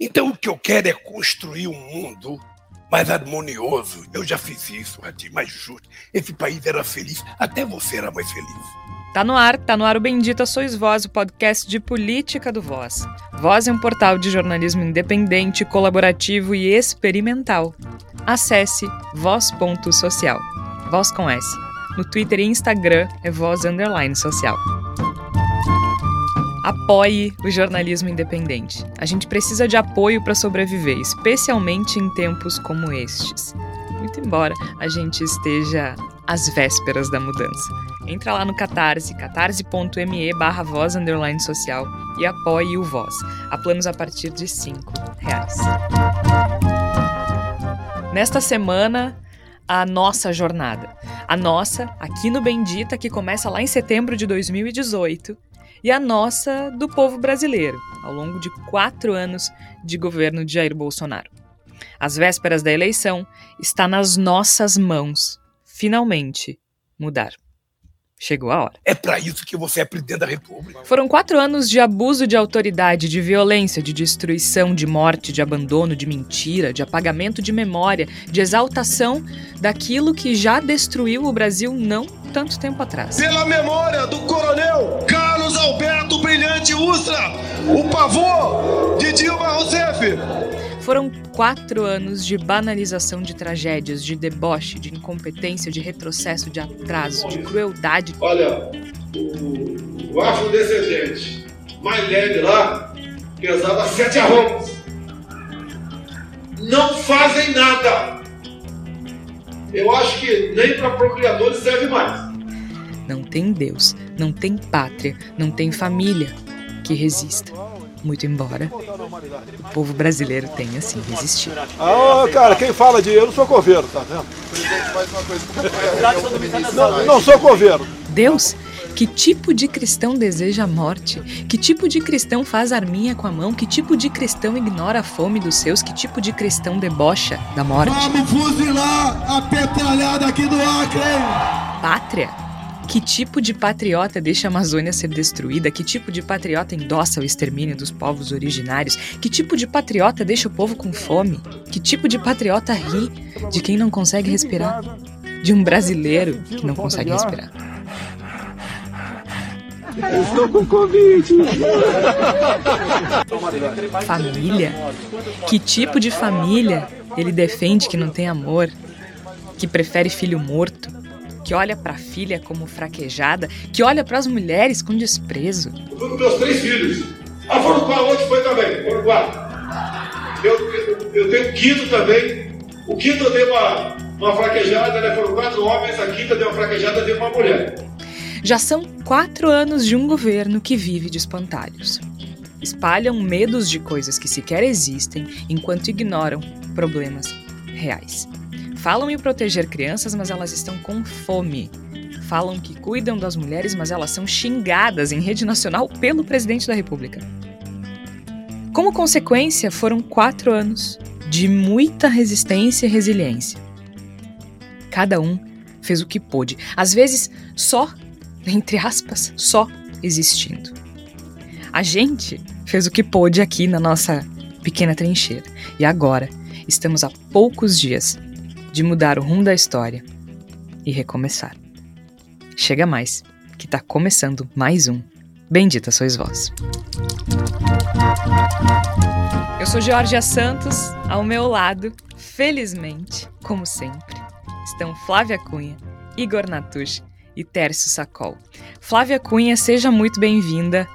Então o que eu quero é construir um mundo mais harmonioso. Eu já fiz isso, Ratinho, mais justo. Esse país era feliz, até você era mais feliz. Tá no ar, tá no ar o Bendita Sois Voz, o podcast de política do Voz. Voz é um portal de jornalismo independente, colaborativo e experimental. Acesse voz.social. Voz com S. No Twitter e Instagram é voz underline social. Apoie o jornalismo independente. A gente precisa de apoio para sobreviver, especialmente em tempos como estes. Muito embora a gente esteja às vésperas da mudança. Entra lá no Catarse, catarse.me barra voz underline social e apoie o Voz. Há planos a partir de cinco reais. Nesta semana, a nossa jornada. A nossa, aqui no Bendita, que começa lá em setembro de 2018, e a nossa do povo brasileiro, ao longo de quatro anos de governo de Jair Bolsonaro. Às vésperas da eleição, está nas nossas mãos, finalmente, mudar. Chegou a hora. É para isso que você é presidente da República. Foram quatro anos de abuso de autoridade, de violência, de destruição, de morte, de abandono, de mentira, de apagamento de memória, de exaltação daquilo que já destruiu o Brasil não tanto tempo atrás. Pela memória do coronel Carlos Alberto Brilhante Ustra, o pavor de Dilma Rousseff. Foram quatro anos de banalização de tragédias, de deboche, de incompetência, de retrocesso, de atraso, de crueldade. Olha, o, o afrodescendente mais leve lá pesava sete arromos. Não fazem nada. Eu acho que nem para procriadores serve mais. Não tem Deus, não tem pátria, não tem família que resista muito embora o povo brasileiro tenha sim resistido. Ah, cara, quem fala de eu não sou coveiro, tá vendo? Não, não sou coveiro. Deus? Que tipo de cristão deseja a morte? Que tipo de cristão faz arminha com a mão? Que tipo de cristão ignora a fome dos seus? Que tipo de cristão debocha da morte? Vamos fuzilar a petralhada aqui do Acre! Pátria? Que tipo de patriota deixa a Amazônia ser destruída? Que tipo de patriota endossa o extermínio dos povos originários? Que tipo de patriota deixa o povo com fome? Que tipo de patriota ri de quem não consegue respirar? De um brasileiro que não consegue respirar. Estou com Covid! Família? Que tipo de família ele defende que não tem amor? Que prefere filho morto? Que olha para a filha como fraquejada, que olha para as mulheres com desprezo. Com meus três filhos. A Foruquá onde foi também, Foruquá. Eu, eu, eu tenho quinto também. O quinto eu dei uma, uma fraquejada, né? Foram quatro homens, a quinta deu uma fraquejada, deu uma mulher. Já são quatro anos de um governo que vive de espantalhos. Espalham medos de coisas que sequer existem enquanto ignoram problemas reais. Falam em proteger crianças, mas elas estão com fome. Falam que cuidam das mulheres, mas elas são xingadas em rede nacional pelo presidente da República. Como consequência, foram quatro anos de muita resistência e resiliência. Cada um fez o que pôde, às vezes só, entre aspas, só existindo. A gente fez o que pôde aqui na nossa pequena trincheira e agora estamos a poucos dias de mudar o rumo da história e recomeçar. Chega mais, que está começando mais um Bendita Sois Vós. Eu sou Georgia Santos, ao meu lado, felizmente, como sempre, estão Flávia Cunha, Igor Natush e Tércio Sacol. Flávia Cunha, seja muito bem-vinda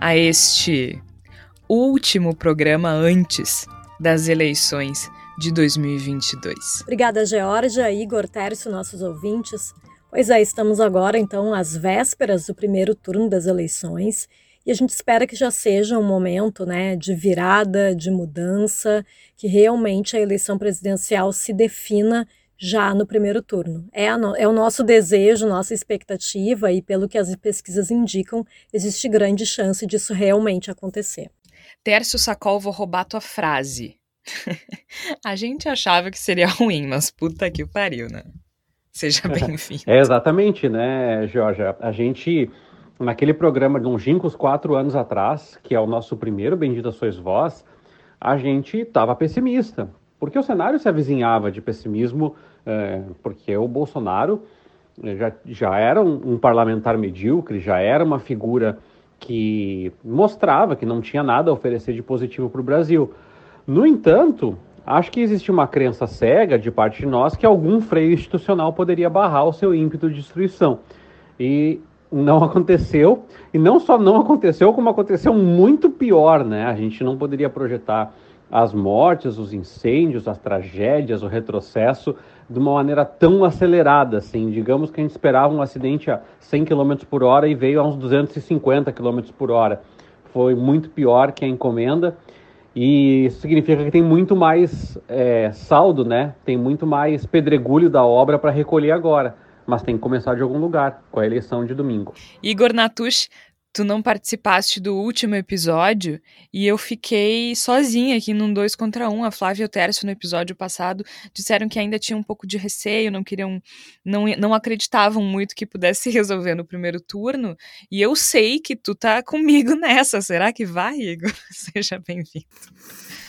a este último programa antes das eleições de 2022. Obrigada, Georgia, Igor, Tércio, nossos ouvintes. Pois é, estamos agora, então, às vésperas do primeiro turno das eleições e a gente espera que já seja um momento né, de virada, de mudança, que realmente a eleição presidencial se defina já no primeiro turno. É, no, é o nosso desejo, nossa expectativa, e pelo que as pesquisas indicam, existe grande chance disso realmente acontecer. Tércio Sacol, vou roubar tua frase. a gente achava que seria ruim, mas puta que pariu, né? Seja bem-vindo. É exatamente, né, Georgia? A gente, naquele programa de longínquos quatro anos atrás, que é o nosso primeiro Bendita Sois Vós, a gente estava pessimista, porque o cenário se avizinhava de pessimismo, é, porque o Bolsonaro é, já, já era um, um, parlamentar medíocre, já era uma figura que mostrava que não tinha nada a oferecer de positivo para o Brasil. No entanto, acho que existe uma crença cega de parte de nós que algum freio institucional poderia barrar o seu ímpeto de destruição. E não aconteceu, e não só não aconteceu, como aconteceu muito pior, né? A gente não poderia projetar as mortes, os incêndios, as tragédias, o retrocesso de uma maneira tão acelerada, assim. Digamos que a gente esperava um acidente a 100 km por hora e veio a uns 250 km por hora. Foi muito pior que a encomenda e isso significa que tem muito mais é, saldo, né? Tem muito mais pedregulho da obra para recolher agora mas tem que começar de algum lugar, com a eleição de domingo. Igor Natush, tu não participaste do último episódio e eu fiquei sozinha aqui num dois contra um. A Flávia e o Tércio no episódio passado disseram que ainda tinha um pouco de receio, não queriam, não, não acreditavam muito que pudesse se resolver no primeiro turno. E eu sei que tu tá comigo nessa. Será que vai, Igor? Seja bem-vindo.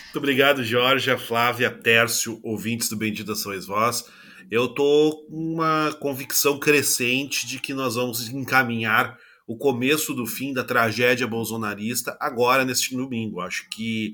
Muito obrigado, Jorge, Flávia, Tércio, ouvintes do Bendita Sois Vós eu tô com uma convicção crescente de que nós vamos encaminhar o começo do fim da tragédia bolsonarista agora neste domingo. Acho que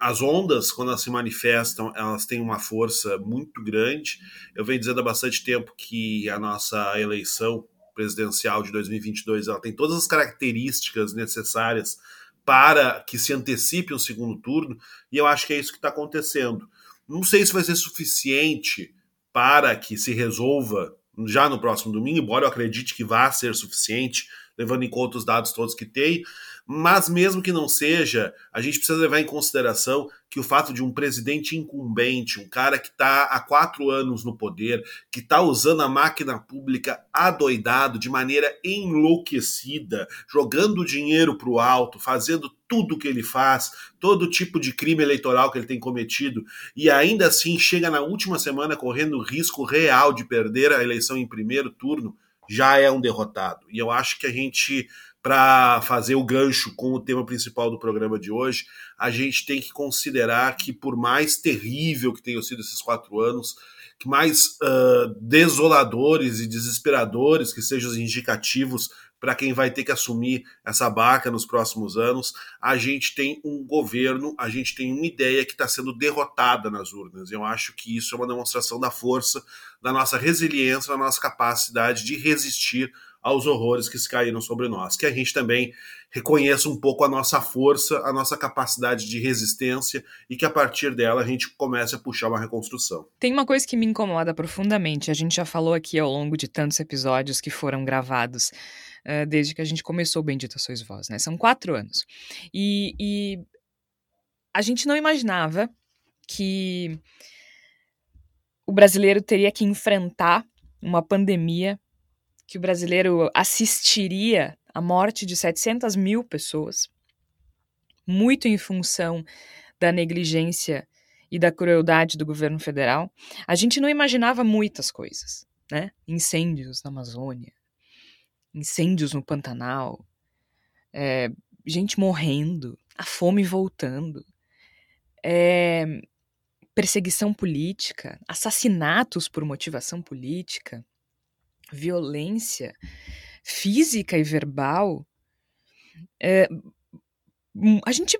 as ondas, quando elas se manifestam, elas têm uma força muito grande. Eu venho dizendo há bastante tempo que a nossa eleição presidencial de 2022 ela tem todas as características necessárias para que se antecipe um segundo turno, e eu acho que é isso que está acontecendo. Não sei se vai ser suficiente para que se resolva já no próximo domingo, embora eu acredite que vá ser suficiente, levando em conta os dados todos que tem, mas mesmo que não seja, a gente precisa levar em consideração que o fato de um presidente incumbente, um cara que está há quatro anos no poder, que está usando a máquina pública adoidado, de maneira enlouquecida, jogando dinheiro para o alto, fazendo tudo que ele faz, todo tipo de crime eleitoral que ele tem cometido, e ainda assim chega na última semana correndo o risco real de perder a eleição em primeiro turno, já é um derrotado. E eu acho que a gente para fazer o gancho com o tema principal do programa de hoje, a gente tem que considerar que, por mais terrível que tenham sido esses quatro anos, que mais uh, desoladores e desesperadores que sejam os indicativos para quem vai ter que assumir essa barca nos próximos anos, a gente tem um governo, a gente tem uma ideia que está sendo derrotada nas urnas. Eu acho que isso é uma demonstração da força, da nossa resiliência, da nossa capacidade de resistir aos horrores que se caíram sobre nós. Que a gente também reconheça um pouco a nossa força, a nossa capacidade de resistência e que a partir dela a gente comece a puxar uma reconstrução. Tem uma coisa que me incomoda profundamente. A gente já falou aqui ao longo de tantos episódios que foram gravados uh, desde que a gente começou o Bendita Sois Vós, né? São quatro anos. E, e a gente não imaginava que o brasileiro teria que enfrentar uma pandemia que o brasileiro assistiria à morte de 700 mil pessoas, muito em função da negligência e da crueldade do governo federal, a gente não imaginava muitas coisas, né? Incêndios na Amazônia, incêndios no Pantanal, é, gente morrendo, a fome voltando, é, perseguição política, assassinatos por motivação política, violência física e verbal, é, a gente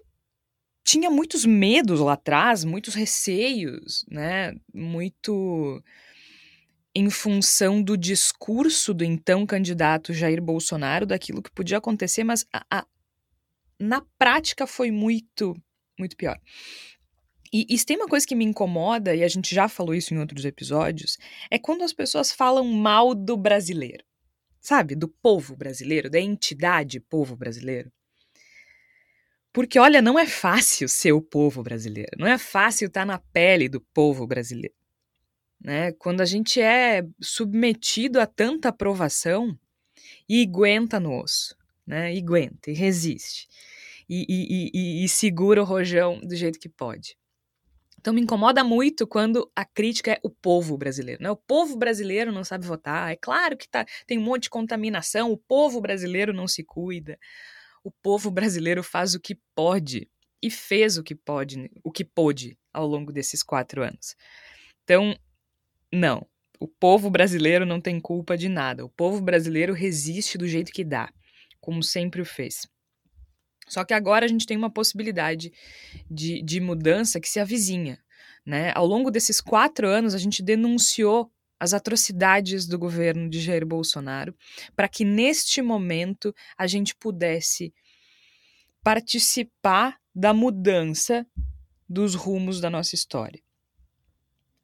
tinha muitos medos lá atrás, muitos receios, né? Muito em função do discurso do então candidato Jair Bolsonaro, daquilo que podia acontecer, mas a, a, na prática foi muito, muito pior. E, e tem uma coisa que me incomoda, e a gente já falou isso em outros episódios, é quando as pessoas falam mal do brasileiro. Sabe? Do povo brasileiro, da entidade povo brasileiro. Porque, olha, não é fácil ser o povo brasileiro. Não é fácil estar na pele do povo brasileiro. Né? Quando a gente é submetido a tanta aprovação e aguenta no osso, né? E aguenta, e resiste. E, e, e, e segura o rojão do jeito que pode. Então me incomoda muito quando a crítica é o povo brasileiro. Né? O povo brasileiro não sabe votar. É claro que tá, tem um monte de contaminação. O povo brasileiro não se cuida. O povo brasileiro faz o que pode. e fez o que pode, o que pôde ao longo desses quatro anos. Então, não, o povo brasileiro não tem culpa de nada. O povo brasileiro resiste do jeito que dá, como sempre o fez. Só que agora a gente tem uma possibilidade de, de mudança que se avizinha. Né? Ao longo desses quatro anos, a gente denunciou as atrocidades do governo de Jair Bolsonaro para que neste momento a gente pudesse participar da mudança dos rumos da nossa história.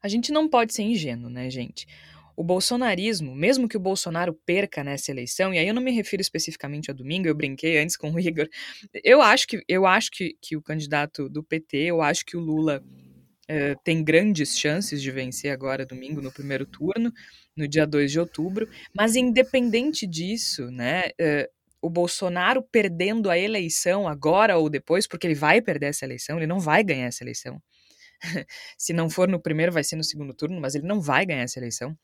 A gente não pode ser ingênuo, né, gente? O bolsonarismo, mesmo que o Bolsonaro perca nessa eleição, e aí eu não me refiro especificamente a domingo, eu brinquei antes com o Igor, eu acho que, eu acho que, que o candidato do PT, eu acho que o Lula eh, tem grandes chances de vencer agora domingo no primeiro turno, no dia 2 de outubro, mas independente disso, né, uh, o Bolsonaro perdendo a eleição agora ou depois, porque ele vai perder essa eleição, ele não vai ganhar essa eleição. Se não for no primeiro, vai ser no segundo turno, mas ele não vai ganhar essa eleição.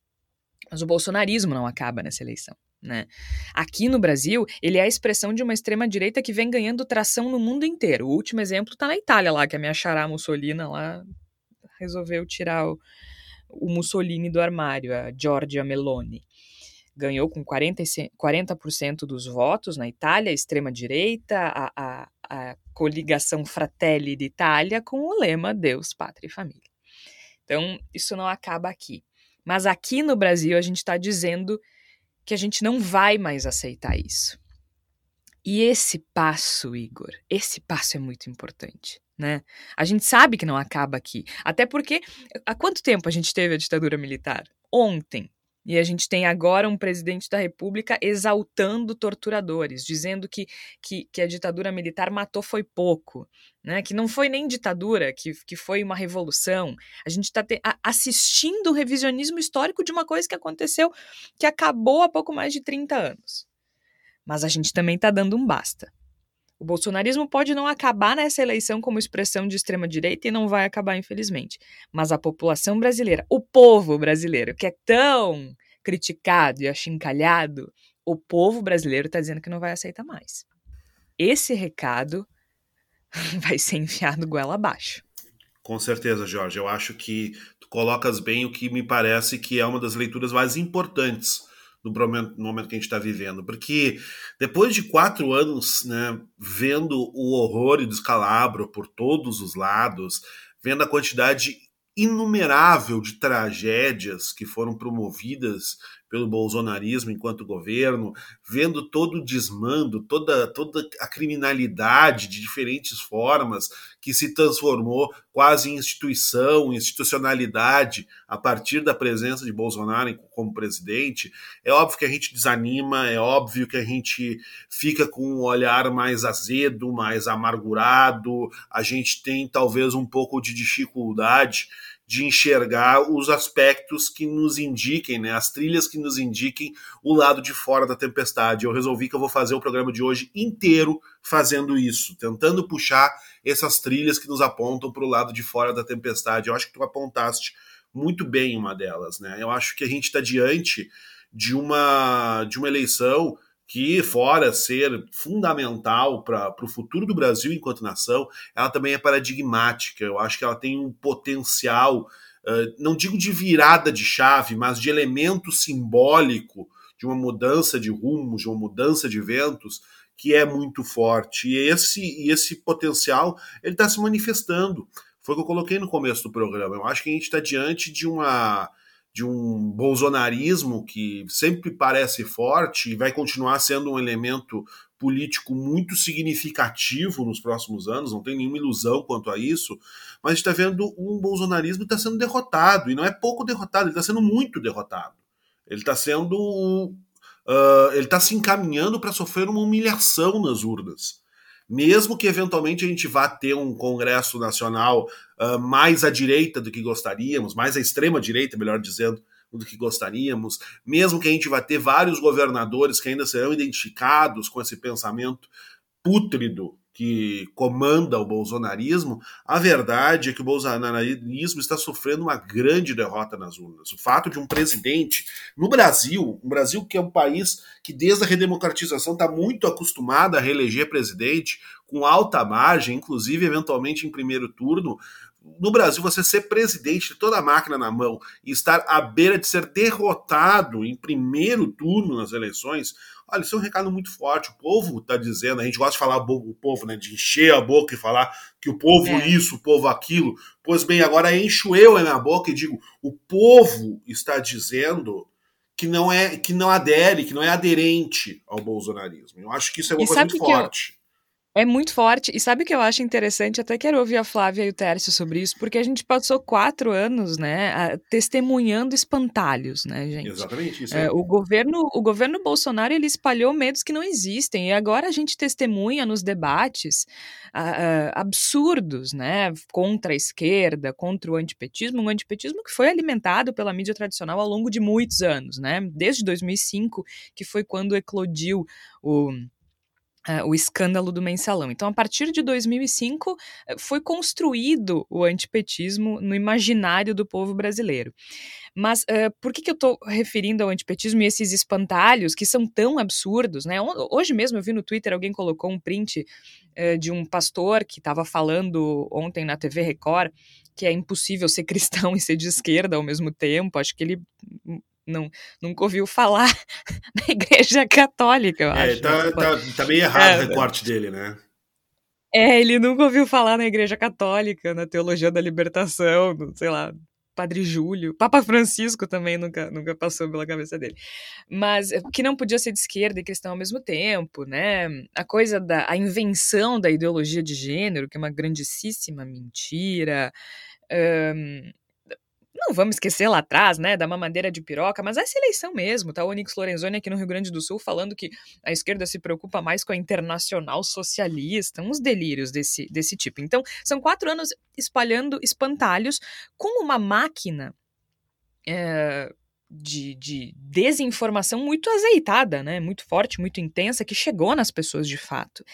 Mas o bolsonarismo não acaba nessa eleição. Né? Aqui no Brasil, ele é a expressão de uma extrema-direita que vem ganhando tração no mundo inteiro. O último exemplo está na Itália, lá, que a minha chará Mussolini lá resolveu tirar o, o Mussolini do armário, a Giorgia Meloni. Ganhou com 40%, 40 dos votos na Itália, extrema-direita, a, a, a coligação Fratelli d'Italia, com o lema Deus, Pátria e Família. Então, isso não acaba aqui. Mas aqui no Brasil, a gente está dizendo que a gente não vai mais aceitar isso. E esse passo, Igor, esse passo é muito importante, né? A gente sabe que não acaba aqui. Até porque, há quanto tempo a gente teve a ditadura militar? Ontem. E a gente tem agora um presidente da República exaltando torturadores, dizendo que, que, que, a ditadura militar matou foi pouco, né? que não foi nem ditadura, que, que foi uma revolução. A gente está assistindo o revisionismo histórico de uma coisa que aconteceu, que acabou há pouco mais de 30 anos. Mas a gente também está dando um basta. O bolsonarismo pode não acabar nessa eleição como expressão de extrema-direita e não vai acabar, infelizmente. Mas a população brasileira, o povo brasileiro, que é tão criticado e achincalhado, o povo brasileiro está dizendo que não vai aceitar mais. Esse recado vai ser enfiado goela abaixo. Com certeza, Jorge. Eu acho que tu colocas bem o que me parece que é uma das leituras mais importantes no momento, no momento que a gente está vivendo. Porque depois de quatro anos né, vendo o horror e o descalabro por todos os lados, vendo a quantidade inumerável de tragédias que foram promovidas pelo bolsonarismo enquanto governo, vendo todo o desmando, toda, toda a criminalidade de diferentes formas que se transformou quase em instituição, institucionalidade a partir da presença de Bolsonaro como presidente, é óbvio que a gente desanima, é óbvio que a gente fica com um olhar mais azedo, mais amargurado, a gente tem talvez um pouco de dificuldade de enxergar os aspectos que nos indiquem, né, as trilhas que nos indiquem o lado de fora da tempestade. Eu resolvi que eu vou fazer o programa de hoje inteiro fazendo isso, tentando puxar essas trilhas que nos apontam para o lado de fora da tempestade. Eu acho que tu apontaste muito bem uma delas, né? Eu acho que a gente está diante de uma de uma eleição que, fora ser fundamental para o futuro do Brasil enquanto nação, ela também é paradigmática. Eu acho que ela tem um potencial, uh, não digo de virada de chave, mas de elemento simbólico de uma mudança de rumos, de uma mudança de ventos, que é muito forte. E esse, e esse potencial ele está se manifestando. Foi o que eu coloquei no começo do programa. Eu acho que a gente está diante de uma de um bolsonarismo que sempre parece forte e vai continuar sendo um elemento político muito significativo nos próximos anos, não tem nenhuma ilusão quanto a isso, mas está vendo um bolsonarismo que está sendo derrotado, e não é pouco derrotado, ele está sendo muito derrotado. Ele está sendo. Uh, ele está se encaminhando para sofrer uma humilhação nas urnas mesmo que eventualmente a gente vá ter um Congresso Nacional uh, mais à direita do que gostaríamos, mais à extrema direita, melhor dizendo, do que gostaríamos, mesmo que a gente vá ter vários governadores que ainda serão identificados com esse pensamento pútrido que comanda o bolsonarismo, a verdade é que o bolsonarismo está sofrendo uma grande derrota nas urnas. O fato de um presidente no Brasil, um Brasil que é um país que desde a redemocratização está muito acostumado a reeleger presidente, com alta margem, inclusive eventualmente em primeiro turno, no Brasil, você ser presidente de toda a máquina na mão e estar à beira de ser derrotado em primeiro turno nas eleições, olha, isso é um recado muito forte. O povo está dizendo, a gente gosta de falar o povo, né? De encher a boca e falar que o povo é. isso, o povo aquilo. Pois bem, agora encho eu a minha boca e digo: o povo está dizendo que não é que não adere, que não é aderente ao bolsonarismo. Eu acho que isso é uma e coisa muito forte. É muito forte. E sabe o que eu acho interessante? Até quero ouvir a Flávia e o Tércio sobre isso, porque a gente passou quatro anos, né, testemunhando espantalhos, né, gente? Exatamente isso. É, o, governo, o governo Bolsonaro, ele espalhou medos que não existem. E agora a gente testemunha nos debates uh, uh, absurdos, né, contra a esquerda, contra o antipetismo, um antipetismo que foi alimentado pela mídia tradicional ao longo de muitos anos, né? Desde 2005, que foi quando eclodiu o Uh, o escândalo do mensalão. Então, a partir de 2005, eh, foi construído o antipetismo no imaginário do povo brasileiro. Mas uh, por que, que eu estou referindo ao antipetismo e esses espantalhos que são tão absurdos? Né? Hoje mesmo eu vi no Twitter alguém colocou um print uh, de um pastor que estava falando ontem na TV Record que é impossível ser cristão e ser de esquerda ao mesmo tempo. Acho que ele não, nunca ouviu falar na igreja católica, eu é, acho. Tá, né? tá, tá meio errado é, o recorte dele, né? É, ele nunca ouviu falar na igreja católica, na teologia da libertação, sei lá, Padre Júlio, Papa Francisco também nunca, nunca passou pela cabeça dele. Mas é, que não podia ser de esquerda e cristão ao mesmo tempo, né? A coisa da a invenção da ideologia de gênero, que é uma grandíssima mentira. Um, não vamos esquecer lá atrás, né, da mamadeira de piroca, mas essa eleição mesmo, tá? O Onyx Lorenzoni aqui no Rio Grande do Sul falando que a esquerda se preocupa mais com a internacional socialista, uns delírios desse, desse tipo. Então, são quatro anos espalhando espantalhos com uma máquina é, de, de desinformação muito azeitada, né, muito forte, muito intensa, que chegou nas pessoas de fato.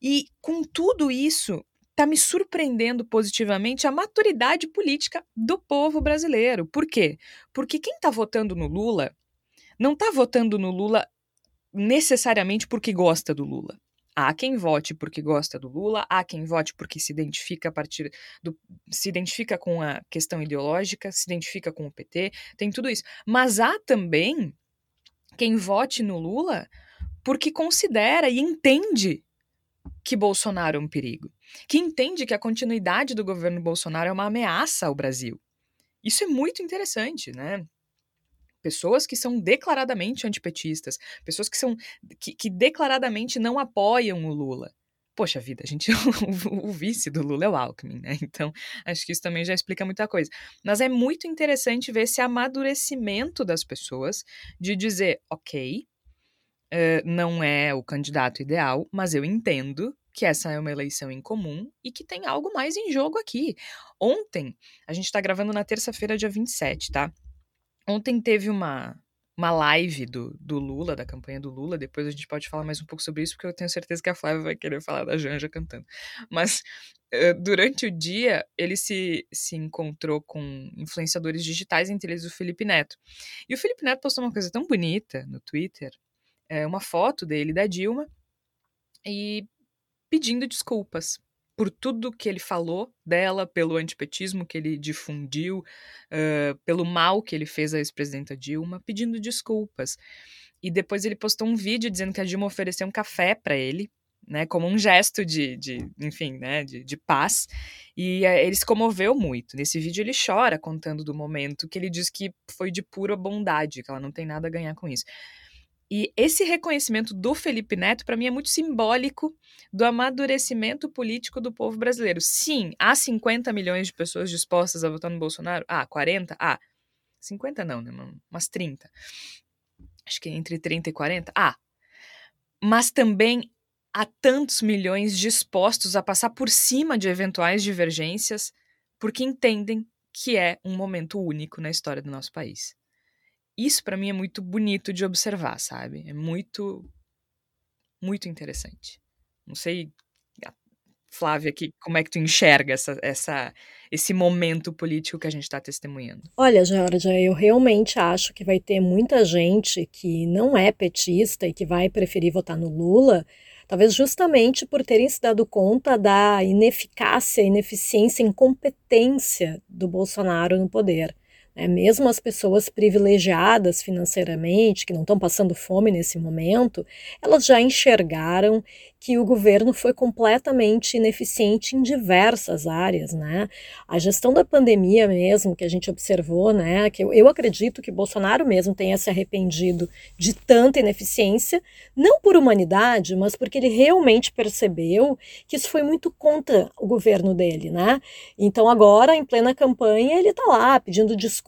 E com tudo isso, está me surpreendendo positivamente a maturidade política do povo brasileiro. Por quê? Porque quem está votando no Lula não está votando no Lula necessariamente porque gosta do Lula. Há quem vote porque gosta do Lula, há quem vote porque se identifica a partir do se identifica com a questão ideológica, se identifica com o PT, tem tudo isso. Mas há também quem vote no Lula porque considera e entende que Bolsonaro é um perigo, que entende que a continuidade do governo Bolsonaro é uma ameaça ao Brasil. Isso é muito interessante, né? Pessoas que são declaradamente antipetistas, pessoas que são que, que declaradamente não apoiam o Lula. Poxa vida, a gente o, o, vice do Lula é o Alckmin, né? Então, acho que isso também já explica muita coisa. Mas é muito interessante ver esse amadurecimento das pessoas de dizer, ok, uh, não é o candidato ideal, mas eu entendo que essa é uma eleição em comum e que tem algo mais em jogo aqui. Ontem, a gente está gravando na terça-feira, dia 27, tá? Ontem teve uma, uma live do, do Lula, da campanha do Lula. Depois a gente pode falar mais um pouco sobre isso, porque eu tenho certeza que a Flávia vai querer falar da Janja cantando. Mas durante o dia, ele se, se encontrou com influenciadores digitais, entre eles o Felipe Neto. E o Felipe Neto postou uma coisa tão bonita no Twitter é, uma foto dele da Dilma e pedindo desculpas por tudo que ele falou dela, pelo antipetismo que ele difundiu, uh, pelo mal que ele fez à ex-presidenta Dilma, pedindo desculpas. E depois ele postou um vídeo dizendo que a Dilma ofereceu um café para ele, né, como um gesto de, de enfim, né, de, de paz. E uh, ele se comoveu muito. Nesse vídeo ele chora contando do momento que ele diz que foi de pura bondade, que ela não tem nada a ganhar com isso. E esse reconhecimento do Felipe Neto, para mim, é muito simbólico do amadurecimento político do povo brasileiro. Sim, há 50 milhões de pessoas dispostas a votar no Bolsonaro? Ah, 40? Ah, 50 não, né? Umas 30. Acho que entre 30 e 40? Ah. Mas também há tantos milhões dispostos a passar por cima de eventuais divergências porque entendem que é um momento único na história do nosso país. Isso para mim é muito bonito de observar, sabe? É muito muito interessante. Não sei, Flávia, aqui, como é que tu enxerga essa, essa, esse momento político que a gente está testemunhando? Olha, Georgia, eu realmente acho que vai ter muita gente que não é petista e que vai preferir votar no Lula, talvez justamente por terem se dado conta da ineficácia, ineficiência, incompetência do Bolsonaro no poder. Né? Mesmo as pessoas privilegiadas financeiramente, que não estão passando fome nesse momento, elas já enxergaram que o governo foi completamente ineficiente em diversas áreas, né? A gestão da pandemia mesmo, que a gente observou, né? Que eu, eu acredito que Bolsonaro mesmo tenha se arrependido de tanta ineficiência, não por humanidade, mas porque ele realmente percebeu que isso foi muito contra o governo dele, né? Então agora, em plena campanha, ele está lá pedindo desculpas,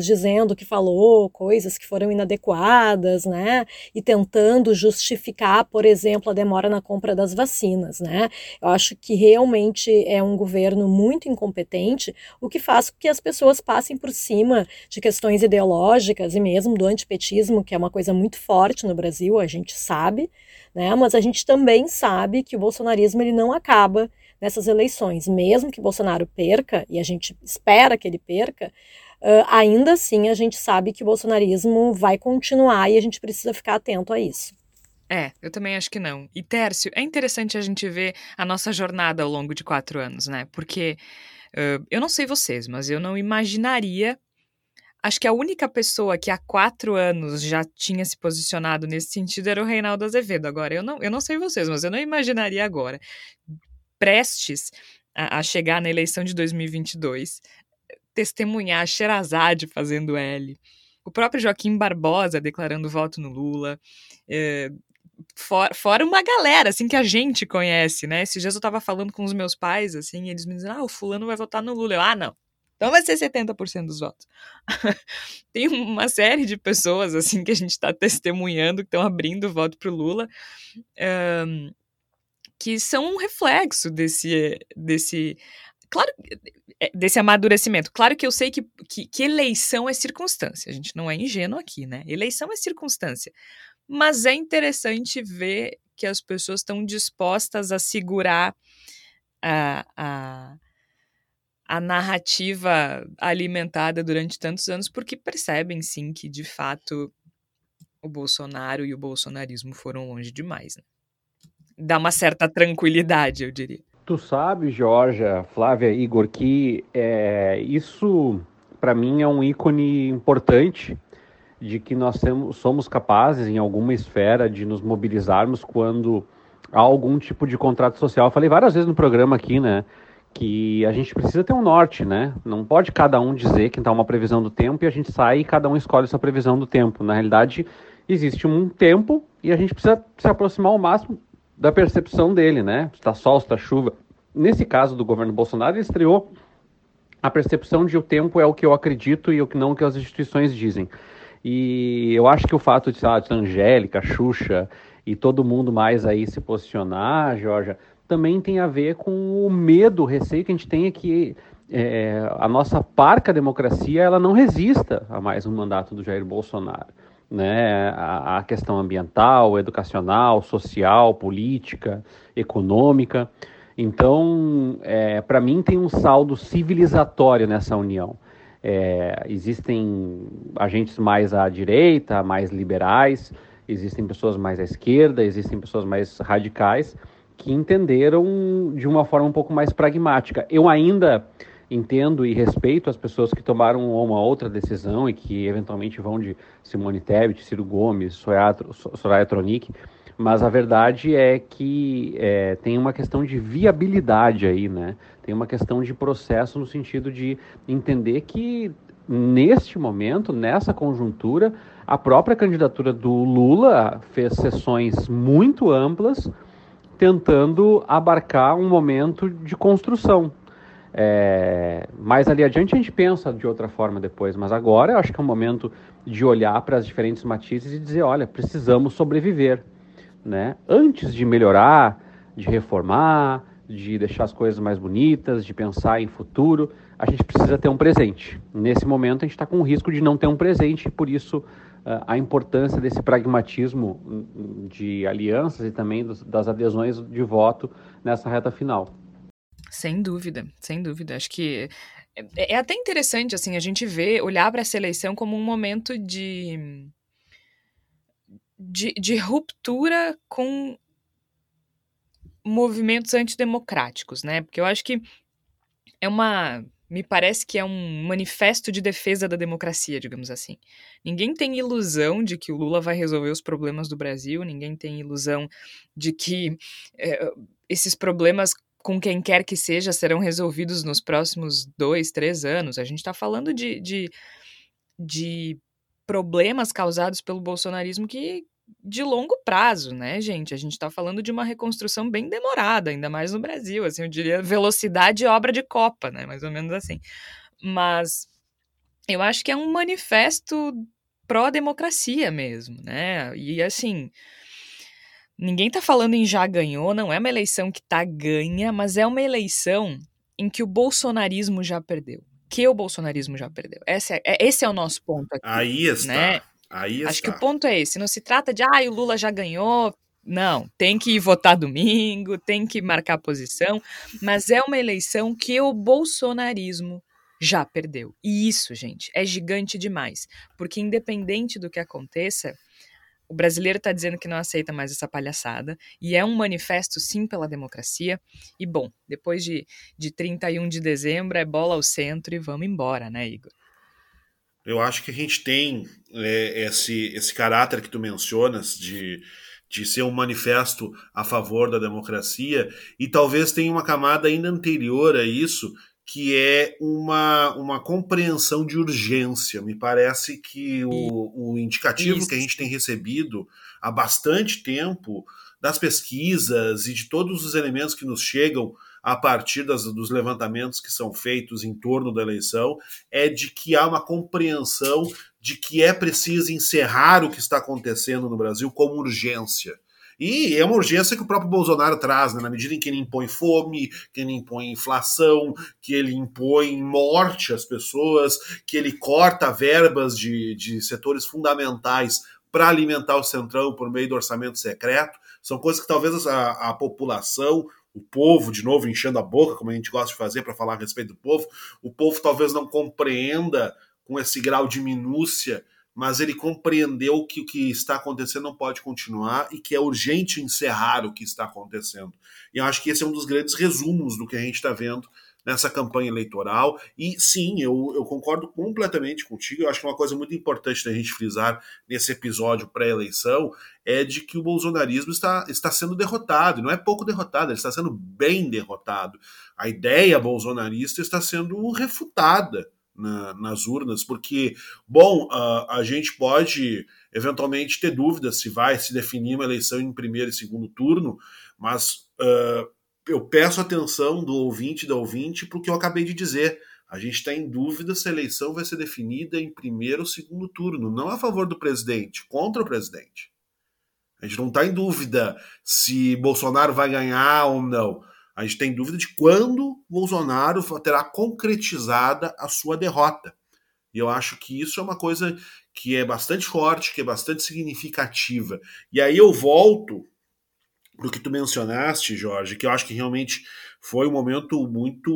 dizendo que falou coisas que foram inadequadas, né? E tentando justificar, por exemplo, a demora na compra das vacinas, né? Eu acho que realmente é um governo muito incompetente, o que faz com que as pessoas passem por cima de questões ideológicas e mesmo do antipetismo, que é uma coisa muito forte no Brasil, a gente sabe, né? Mas a gente também sabe que o bolsonarismo ele não acaba nessas eleições, mesmo que Bolsonaro perca, e a gente espera que ele perca, uh, ainda assim a gente sabe que o bolsonarismo vai continuar e a gente precisa ficar atento a isso. É, eu também acho que não. E Tércio, é interessante a gente ver a nossa jornada ao longo de quatro anos, né? Porque uh, eu não sei vocês, mas eu não imaginaria. Acho que a única pessoa que há quatro anos já tinha se posicionado nesse sentido era o Reinaldo Azevedo. Agora, eu não, eu não sei vocês, mas eu não imaginaria agora, prestes a, chegar na eleição de 2022, testemunhar Sherazade fazendo L, o próprio Joaquim Barbosa declarando voto no Lula, é, for, fora uma galera, assim, que a gente conhece, né? Esses dias eu tava falando com os meus pais, assim, e eles me dizem, ah, o fulano vai votar no Lula. Eu, ah, não. Então vai ser 70% dos votos. Tem uma série de pessoas, assim, que a gente tá testemunhando, que estão abrindo o voto pro Lula, que são um reflexo desse, desse claro, é, desse amadurecimento. Claro que eu sei que, que, que, eleição é circunstância, a gente não é ingênuo aqui, né? Eleição é circunstância. Mas é interessante ver que as pessoas estão dispostas a segurar a, a, a narrativa alimentada durante tantos anos, porque percebem sim que, de fato, o Bolsonaro e o bolsonarismo foram longe demais. Né? Dá uma certa tranquilidade, eu diria. Tu sabe, Georgia, Flávia, Igor, que é, isso para mim é um ícone importante de que nós temos, somos capazes, em alguma esfera, de nos mobilizarmos quando há algum tipo de contrato social. Eu falei várias vezes no programa aqui, né? Que a gente precisa ter um norte, né? Não pode cada um dizer que está uma previsão do tempo e a gente sai e cada um escolhe sua previsão do tempo. Na realidade, existe um tempo e a gente precisa se aproximar ao máximo da percepção dele, né? Está sol, está chuva. Nesse caso do governo Bolsonaro, ele estreou a percepção de o tempo é o que eu acredito e o que não o que as instituições dizem. E eu acho que o fato de, sei lá, de Angélica, Xuxa e todo mundo mais aí se posicionar, Georgia, também tem a ver com o medo, o receio que a gente tem é que é, a nossa parca democracia ela não resista a mais um mandato do Jair Bolsonaro. Né? A, a questão ambiental, educacional, social, política, econômica. Então, é, para mim, tem um saldo civilizatório nessa união. É, existem agentes mais à direita, mais liberais, existem pessoas mais à esquerda, existem pessoas mais radicais que entenderam de uma forma um pouco mais pragmática. Eu ainda entendo e respeito as pessoas que tomaram uma outra decisão e que eventualmente vão de Simone Tebet, Ciro Gomes, Soraya Tronic, mas a verdade é que é, tem uma questão de viabilidade aí, né? Tem uma questão de processo no sentido de entender que neste momento, nessa conjuntura, a própria candidatura do Lula fez sessões muito amplas, tentando abarcar um momento de construção. É, mais ali adiante a gente pensa de outra forma depois, mas agora eu acho que é o momento de olhar para as diferentes matizes e dizer: olha, precisamos sobreviver né? Antes de melhorar, de reformar, de deixar as coisas mais bonitas, de pensar em futuro, a gente precisa ter um presente. Nesse momento, a gente está com o risco de não ter um presente, e por isso uh, a importância desse pragmatismo hum, de alianças e também das adesões de voto nessa reta final. Sem dúvida, sem dúvida. Acho que é, é até interessante assim a gente ver, olhar para essa eleição como um momento de de, de ruptura com movimentos antidemocráticos, né? Porque eu acho que é uma. Me parece que é um manifesto de defesa da democracia, digamos assim. Ninguém tem ilusão de que o Lula vai resolver os problemas do Brasil, ninguém tem ilusão de que é, esses problemas com quem quer que seja serão resolvidos nos próximos dois, três anos. A gente está falando de, de, de problemas causados pelo bolsonarismo que, de longo prazo, né, gente? A gente está falando de uma reconstrução bem demorada, ainda mais no Brasil, assim, eu diria velocidade obra de Copa, né, mais ou menos assim. Mas eu acho que é um manifesto pró-democracia mesmo, né? E assim, ninguém está falando em já ganhou, não é uma eleição que tá ganha, mas é uma eleição em que o bolsonarismo já perdeu. Que o bolsonarismo já perdeu. Esse é, é esse é o nosso ponto aqui. Aí está. Né? Aí Acho está. que o ponto é esse. Não se trata de, ah, o Lula já ganhou. Não, tem que ir votar domingo, tem que marcar posição, mas é uma eleição que o bolsonarismo já perdeu. E isso, gente, é gigante demais, porque independente do que aconteça, o brasileiro está dizendo que não aceita mais essa palhaçada, e é um manifesto, sim, pela democracia. E, bom, depois de, de 31 de dezembro, é bola ao centro e vamos embora, né, Igor? Eu acho que a gente tem é, esse, esse caráter que tu mencionas de, de ser um manifesto a favor da democracia, e talvez tenha uma camada ainda anterior a isso, que é uma, uma compreensão de urgência. Me parece que o, o indicativo isso. que a gente tem recebido há bastante tempo das pesquisas e de todos os elementos que nos chegam a partir das, dos levantamentos que são feitos em torno da eleição, é de que há uma compreensão de que é preciso encerrar o que está acontecendo no Brasil como urgência. E é uma urgência que o próprio Bolsonaro traz, né? na medida em que ele impõe fome, que ele impõe inflação, que ele impõe morte às pessoas, que ele corta verbas de, de setores fundamentais para alimentar o Centrão por meio do orçamento secreto. São coisas que talvez a, a população, o povo, de novo, enchendo a boca, como a gente gosta de fazer para falar a respeito do povo, o povo talvez não compreenda com esse grau de minúcia, mas ele compreendeu que o que está acontecendo não pode continuar e que é urgente encerrar o que está acontecendo. E eu acho que esse é um dos grandes resumos do que a gente está vendo nessa campanha eleitoral. E sim, eu, eu concordo completamente contigo. Eu acho que uma coisa muito importante da gente frisar nesse episódio pré-eleição é de que o bolsonarismo está, está sendo derrotado. Não é pouco derrotado, ele está sendo bem derrotado. A ideia bolsonarista está sendo refutada. Na, nas urnas, porque, bom, uh, a gente pode eventualmente ter dúvidas se vai se definir uma eleição em primeiro e segundo turno, mas uh, eu peço atenção do ouvinte da ouvinte para o que eu acabei de dizer. A gente está em dúvida se a eleição vai ser definida em primeiro ou segundo turno, não a favor do presidente, contra o presidente. A gente não está em dúvida se Bolsonaro vai ganhar ou não. A gente tem dúvida de quando Bolsonaro terá concretizada a sua derrota. E eu acho que isso é uma coisa que é bastante forte, que é bastante significativa. E aí eu volto do que tu mencionaste, Jorge, que eu acho que realmente foi um momento muito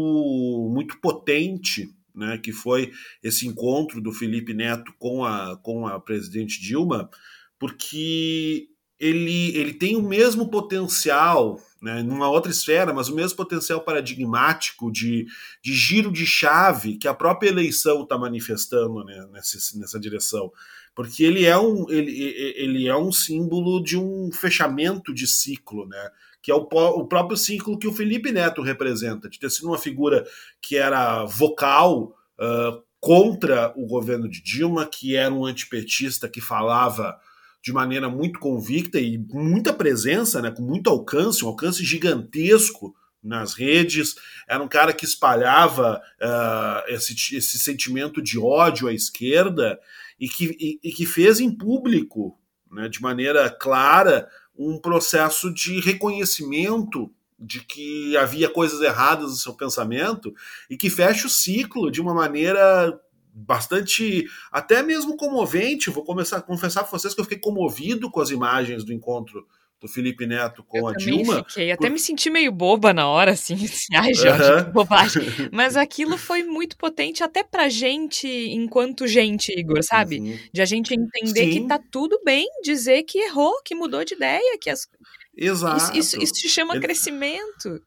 muito potente, né, que foi esse encontro do Felipe Neto com a, com a presidente Dilma, porque ele, ele tem o mesmo potencial, né, numa outra esfera, mas o mesmo potencial paradigmático de, de giro de chave que a própria eleição está manifestando né, nessa, nessa direção porque ele é um, ele, ele é um símbolo de um fechamento de ciclo, né? Que é o, o próprio ciclo que o Felipe Neto representa, de ter sido uma figura que era vocal uh, contra o governo de Dilma, que era um antipetista que falava de maneira muito convicta e com muita presença, né, com muito alcance, um alcance gigantesco nas redes. Era um cara que espalhava uh, esse, esse sentimento de ódio à esquerda e que, e, e que fez em público, né, de maneira clara, um processo de reconhecimento de que havia coisas erradas no seu pensamento e que fecha o ciclo de uma maneira bastante, até mesmo comovente. Vou começar a confessar para vocês que eu fiquei comovido com as imagens do encontro do Felipe Neto com eu a Dilma. Fiquei. Até por... me senti meio boba na hora, assim, assim ai, Jorge, uhum. que bobagem. Mas aquilo foi muito potente até pra gente, enquanto gente, Igor, sabe? Uhum. De a gente entender Sim. que tá tudo bem dizer que errou, que mudou de ideia, que as Exato. Isso, isso, isso se chama Ele... crescimento.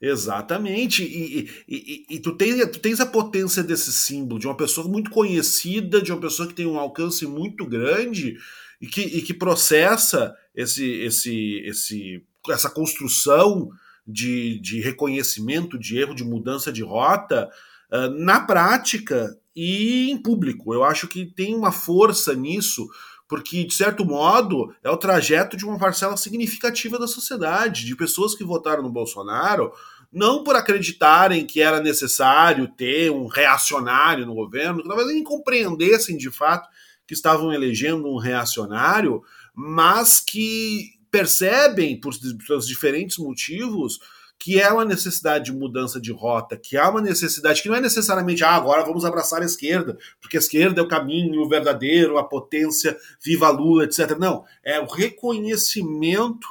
Exatamente. E, e, e, e, tu, tens, tu tens a potência desse símbolo, de uma pessoa muito conhecida, de uma pessoa que tem um alcance muito grande e que, e que processa esse, esse, esse, essa construção de, de reconhecimento de erro, de mudança de rota, uh, na prática e em público. Eu acho que tem uma força nisso, porque, de certo modo, é o trajeto de uma parcela significativa da sociedade, de pessoas que votaram no Bolsonaro, não por acreditarem que era necessário ter um reacionário no governo, que talvez nem compreendessem de fato que estavam elegendo um reacionário, mas que percebem, por seus diferentes motivos, que é uma necessidade de mudança de rota, que há uma necessidade que não é necessariamente, ah, agora vamos abraçar a esquerda, porque a esquerda é o caminho verdadeiro, a potência, viva Lula, etc. Não, é o reconhecimento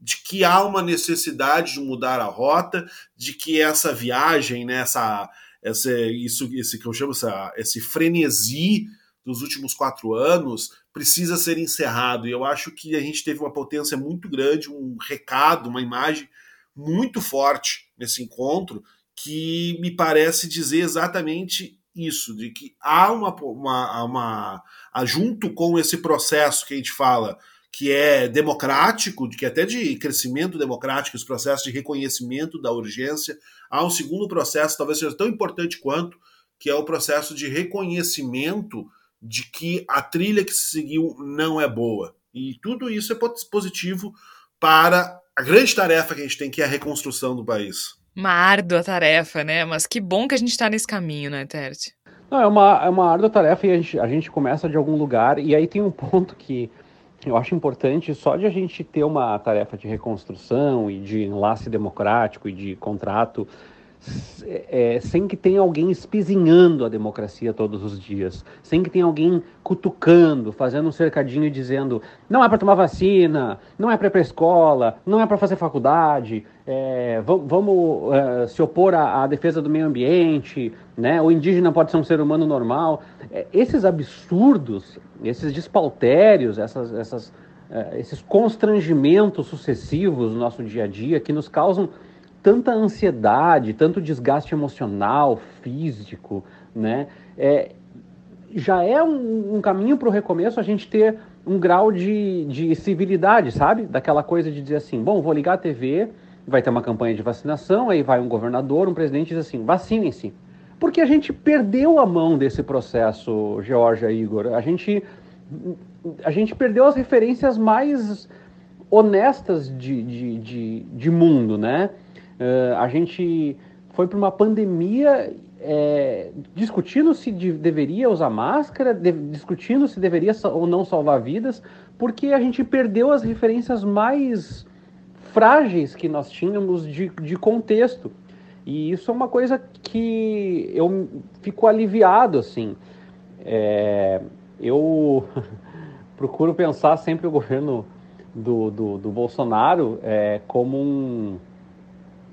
de que há uma necessidade de mudar a rota, de que essa viagem, né, essa, essa, isso, esse que eu chamo essa, esse frenesi dos últimos quatro anos precisa ser encerrado. E eu acho que a gente teve uma potência muito grande, um recado, uma imagem muito forte nesse encontro, que me parece dizer exatamente isso, de que há uma, uma, uma junto com esse processo que a gente fala, que é democrático, que é até de crescimento democrático, os processos de reconhecimento da urgência, há um segundo processo, talvez seja tão importante quanto, que é o processo de reconhecimento de que a trilha que se seguiu não é boa. E tudo isso é positivo para a grande tarefa que a gente tem, que é a reconstrução do país. Uma árdua tarefa, né? Mas que bom que a gente está nesse caminho, né, Terte? Não, é uma, é uma árdua tarefa e a gente, a gente começa de algum lugar, e aí tem um ponto que eu acho importante, só de a gente ter uma tarefa de reconstrução e de enlace democrático e de contrato é, sem que tenha alguém espizinhando a democracia todos os dias, sem que tenha alguém cutucando, fazendo um cercadinho e dizendo não é para tomar vacina, não é para ir para escola, não é para fazer faculdade, é, vamos é, se opor à, à, defesa do meio ambiente, né? o indígena pode ser um ser humano normal. É, esses absurdos, esses despautérios, essas, essas, é, esses constrangimentos sucessivos no nosso dia a dia que nos causam tanta ansiedade, tanto desgaste emocional, físico, né? É, já é um, um caminho para o recomeço a gente ter um grau de, de civilidade, sabe? Daquela coisa de dizer assim, bom, vou ligar a TV, vai ter uma campanha de vacinação, aí vai um governador, um presidente diz assim, vacinem-se. Porque a gente perdeu a mão desse processo, Georgia Igor. A gente, a gente perdeu as referências mais honestas de, de, de, de mundo, né? Uh, a gente foi para uma pandemia é, discutindo se de, deveria usar máscara, de, discutindo se deveria ou não salvar vidas, porque a gente perdeu as referências mais frágeis que nós tínhamos de, de contexto. E isso é uma coisa que eu fico aliviado, assim. É, eu procuro pensar sempre o governo do, do, do Bolsonaro é, como um,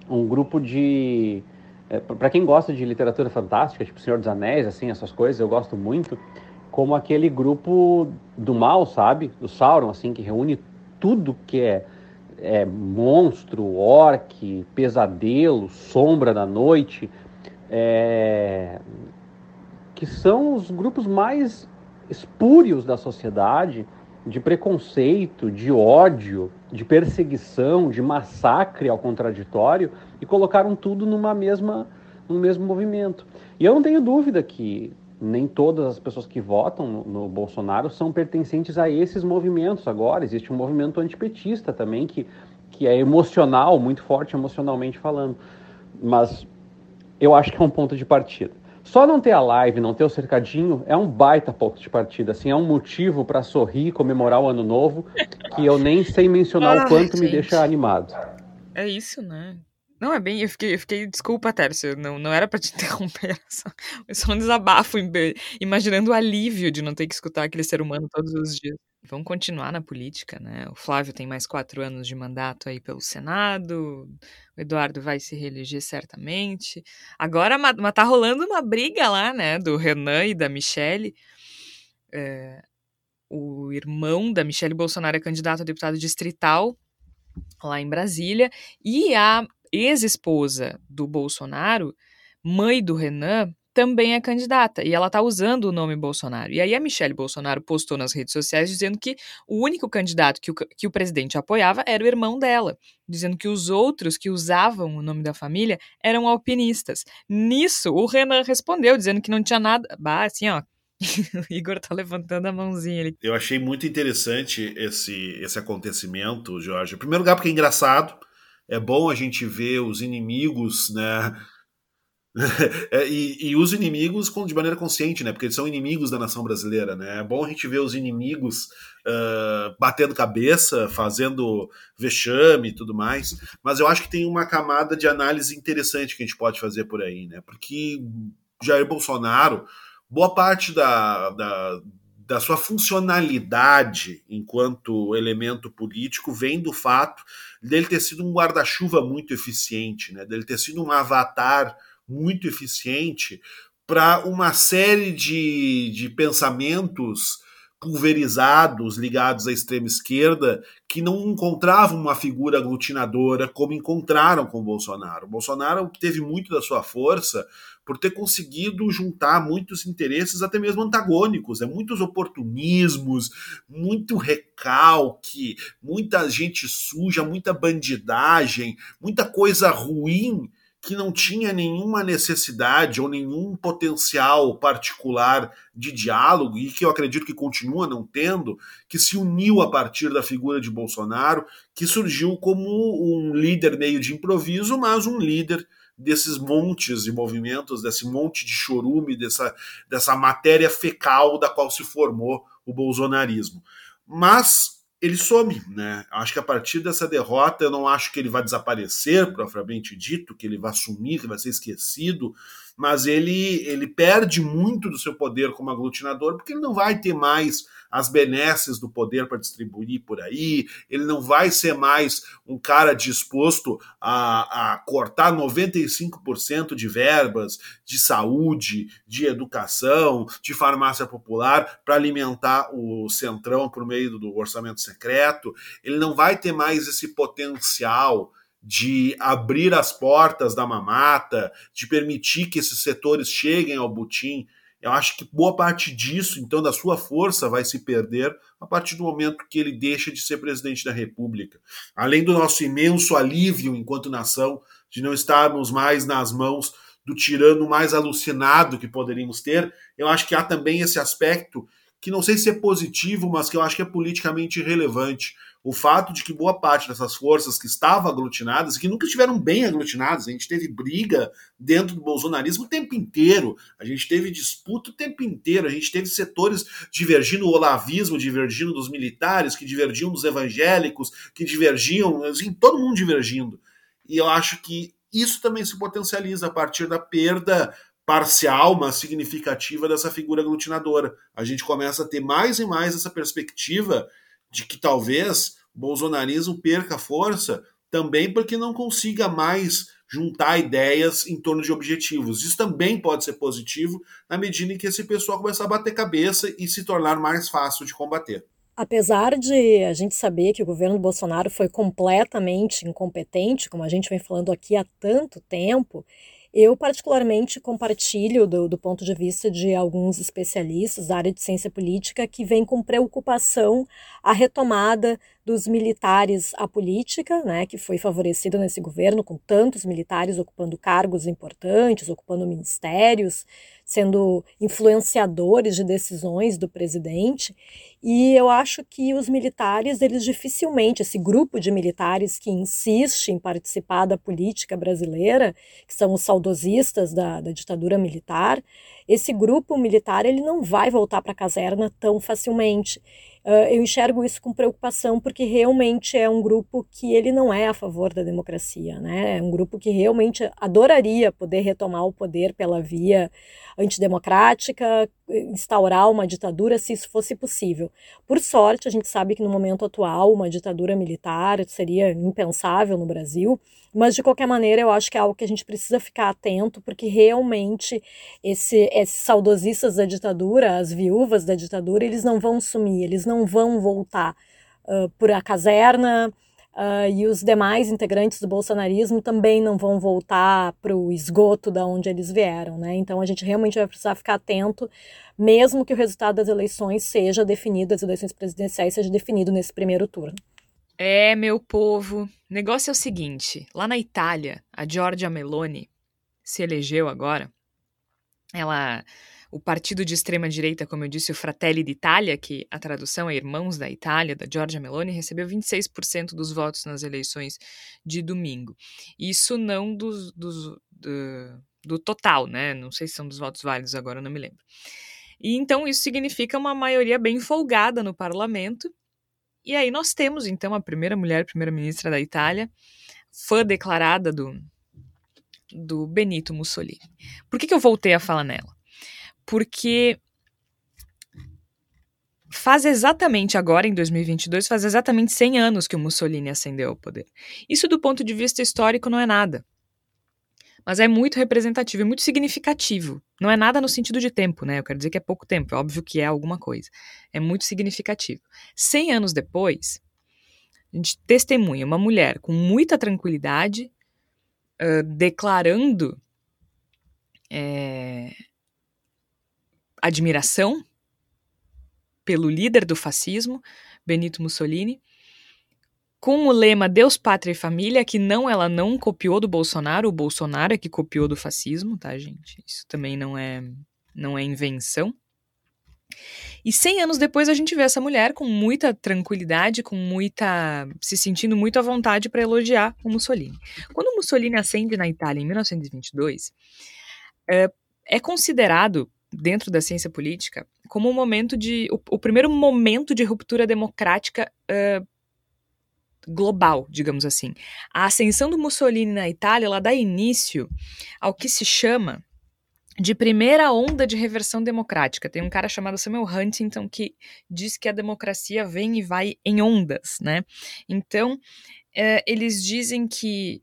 um grupo de. É, para quem gosta de literatura fantástica, tipo Senhor dos Anéis, assim, essas coisas, eu gosto muito, como aquele grupo do mal, sabe? Do Sauron, assim, que reúne tudo que é, é monstro, orc, pesadelo, sombra da noite, é, que são os grupos mais espúrios da sociedade de preconceito, de ódio, de perseguição, de massacre ao contraditório e colocaram tudo numa mesma, num mesmo movimento. E eu não tenho dúvida que nem todas as pessoas que votam no, no Bolsonaro são pertencentes a esses movimentos agora. Existe um movimento antipetista também que, que é emocional, muito forte emocionalmente falando. Mas eu acho que é um ponto de partida. Só não ter a live, não ter o cercadinho, é um baita ponto de partida. Assim, é um motivo para sorrir, comemorar o ano novo, que eu nem sei mencionar Ai, o quanto gente. me deixa animado. É isso, né? Não, é bem. Eu fiquei, eu fiquei desculpa, Tércio. Não, não era para te interromper. Só, só um desabafo, imaginando o alívio de não ter que escutar aquele ser humano todos os dias. Vamos continuar na política, né? O Flávio tem mais quatro anos de mandato aí pelo Senado, o Eduardo vai se reeleger certamente. Agora mas tá rolando uma briga lá, né? Do Renan e da Michele. É, o irmão da Michele Bolsonaro é candidato a deputado distrital lá em Brasília, e a ex-esposa do Bolsonaro, mãe do Renan, também é candidata e ela está usando o nome Bolsonaro. E aí a Michelle Bolsonaro postou nas redes sociais dizendo que o único candidato que o, que o presidente apoiava era o irmão dela, dizendo que os outros que usavam o nome da família eram alpinistas. Nisso, o Renan respondeu, dizendo que não tinha nada. Bah, assim, ó. o Igor tá levantando a mãozinha ali. Eu achei muito interessante esse, esse acontecimento, Jorge. Em primeiro lugar, porque é engraçado. É bom a gente ver os inimigos, né? é, e, e, os inimigos de maneira consciente, né? Porque eles são inimigos da nação brasileira, né? É bom a gente ver os inimigos uh, batendo cabeça, fazendo vexame e tudo mais. Mas eu acho que tem uma camada de análise interessante que a gente pode fazer por aí, né? Porque Jair Bolsonaro, boa parte da, da, da sua funcionalidade enquanto elemento político vem do fato dele ter sido um guarda-chuva muito eficiente, né? Dele ter sido um avatar muito eficiente para uma série de, de pensamentos pulverizados ligados à extrema esquerda que não encontravam uma figura aglutinadora como encontraram com Bolsonaro. Bolsonaro teve muito da sua força por ter conseguido juntar muitos interesses, até mesmo antagônicos, né? muitos oportunismos, muito recalque, muita gente suja, muita bandidagem, muita coisa ruim que não tinha nenhuma necessidade ou nenhum potencial particular de diálogo e que eu acredito que continua não tendo, que se uniu a partir da figura de Bolsonaro, que surgiu como um líder meio de improviso, mas um líder desses montes de movimentos, desse monte de chorume, dessa, dessa matéria fecal da qual se formou o bolsonarismo. Mas ele some, né? Acho que a partir dessa derrota, eu não acho que ele vai desaparecer, propriamente dito, que ele vai sumir, que vai ser esquecido, mas ele, ele perde muito do seu poder como aglutinador, porque ele não vai ter mais as benesses do poder para distribuir por aí, ele não vai ser mais um cara disposto a, a cortar 95% de verbas de saúde, de educação, de farmácia popular para alimentar o centrão por meio do orçamento secreto, ele não vai ter mais esse potencial de abrir as portas da mamata, de permitir que esses setores cheguem ao butim eu acho que boa parte disso, então, da sua força vai se perder a partir do momento que ele deixa de ser presidente da República. Além do nosso imenso alívio enquanto nação de não estarmos mais nas mãos do tirano mais alucinado que poderíamos ter, eu acho que há também esse aspecto que não sei se é positivo, mas que eu acho que é politicamente relevante o fato de que boa parte dessas forças que estavam aglutinadas, que nunca estiveram bem aglutinadas, a gente teve briga dentro do bolsonarismo o tempo inteiro, a gente teve disputa o tempo inteiro, a gente teve setores divergindo, o olavismo divergindo dos militares, que divergiam dos evangélicos, que divergiam, assim, todo mundo divergindo. E eu acho que isso também se potencializa a partir da perda parcial, mas significativa dessa figura aglutinadora. A gente começa a ter mais e mais essa perspectiva de que talvez o bolsonarismo perca força também porque não consiga mais juntar ideias em torno de objetivos. Isso também pode ser positivo na medida em que esse pessoal começar a bater cabeça e se tornar mais fácil de combater. Apesar de a gente saber que o governo Bolsonaro foi completamente incompetente, como a gente vem falando aqui há tanto tempo, eu, particularmente, compartilho do, do, ponto de vista de alguns especialistas da área de ciência política que vêm com preocupação a retomada dos militares à política, né, que foi favorecida nesse governo, com tantos militares ocupando cargos importantes, ocupando ministérios, sendo influenciadores de decisões do presidente. E eu acho que os militares, eles dificilmente, esse grupo de militares que insiste em participar da política brasileira, que são os saudosistas da, da ditadura militar, esse grupo militar ele não vai voltar para a caserna tão facilmente. Uh, eu enxergo isso com preocupação porque realmente é um grupo que ele não é a favor da democracia, né? É um grupo que realmente adoraria poder retomar o poder pela via antidemocrática, instaurar uma ditadura se isso fosse possível. Por sorte, a gente sabe que no momento atual uma ditadura militar seria impensável no Brasil, mas de qualquer maneira eu acho que é algo que a gente precisa ficar atento porque realmente esse, esses saudosistas da ditadura, as viúvas da ditadura, eles não vão sumir, eles não vão voltar uh, por a caserna, Uh, e os demais integrantes do bolsonarismo também não vão voltar para o esgoto da onde eles vieram, né? Então a gente realmente vai precisar ficar atento, mesmo que o resultado das eleições seja definido, as eleições presidenciais seja definido nesse primeiro turno. É, meu povo. O negócio é o seguinte: lá na Itália, a Giorgia Meloni se elegeu agora. Ela o partido de extrema-direita, como eu disse, o Fratelli d'Italia, que a tradução é Irmãos da Itália, da Giorgia Meloni, recebeu 26% dos votos nas eleições de domingo. Isso não dos, dos, do, do total, né? Não sei se são dos votos válidos agora, não me lembro. E então isso significa uma maioria bem folgada no parlamento. E aí nós temos então a primeira mulher primeira-ministra da Itália, fã declarada do, do Benito Mussolini. Por que, que eu voltei a falar nela? porque faz exatamente agora, em 2022, faz exatamente 100 anos que o Mussolini ascendeu ao poder. Isso, do ponto de vista histórico, não é nada. Mas é muito representativo e muito significativo. Não é nada no sentido de tempo, né? Eu quero dizer que é pouco tempo, é óbvio que é alguma coisa. É muito significativo. 100 anos depois, a gente testemunha uma mulher com muita tranquilidade, uh, declarando é, admiração pelo líder do fascismo, Benito Mussolini, com o lema Deus, Pátria e Família, que não ela não copiou do Bolsonaro, o Bolsonaro é que copiou do fascismo, tá, gente? Isso também não é não é invenção. E 100 anos depois a gente vê essa mulher com muita tranquilidade, com muita se sentindo muito à vontade para elogiar o Mussolini. Quando o Mussolini ascende na Itália em 1922, é, é considerado dentro da ciência política como um momento de. o, o primeiro momento de ruptura democrática uh, global, digamos assim. A ascensão do Mussolini na Itália ela dá início ao que se chama de primeira onda de reversão democrática. Tem um cara chamado Samuel Huntington que diz que a democracia vem e vai em ondas, né? Então, uh, eles dizem que.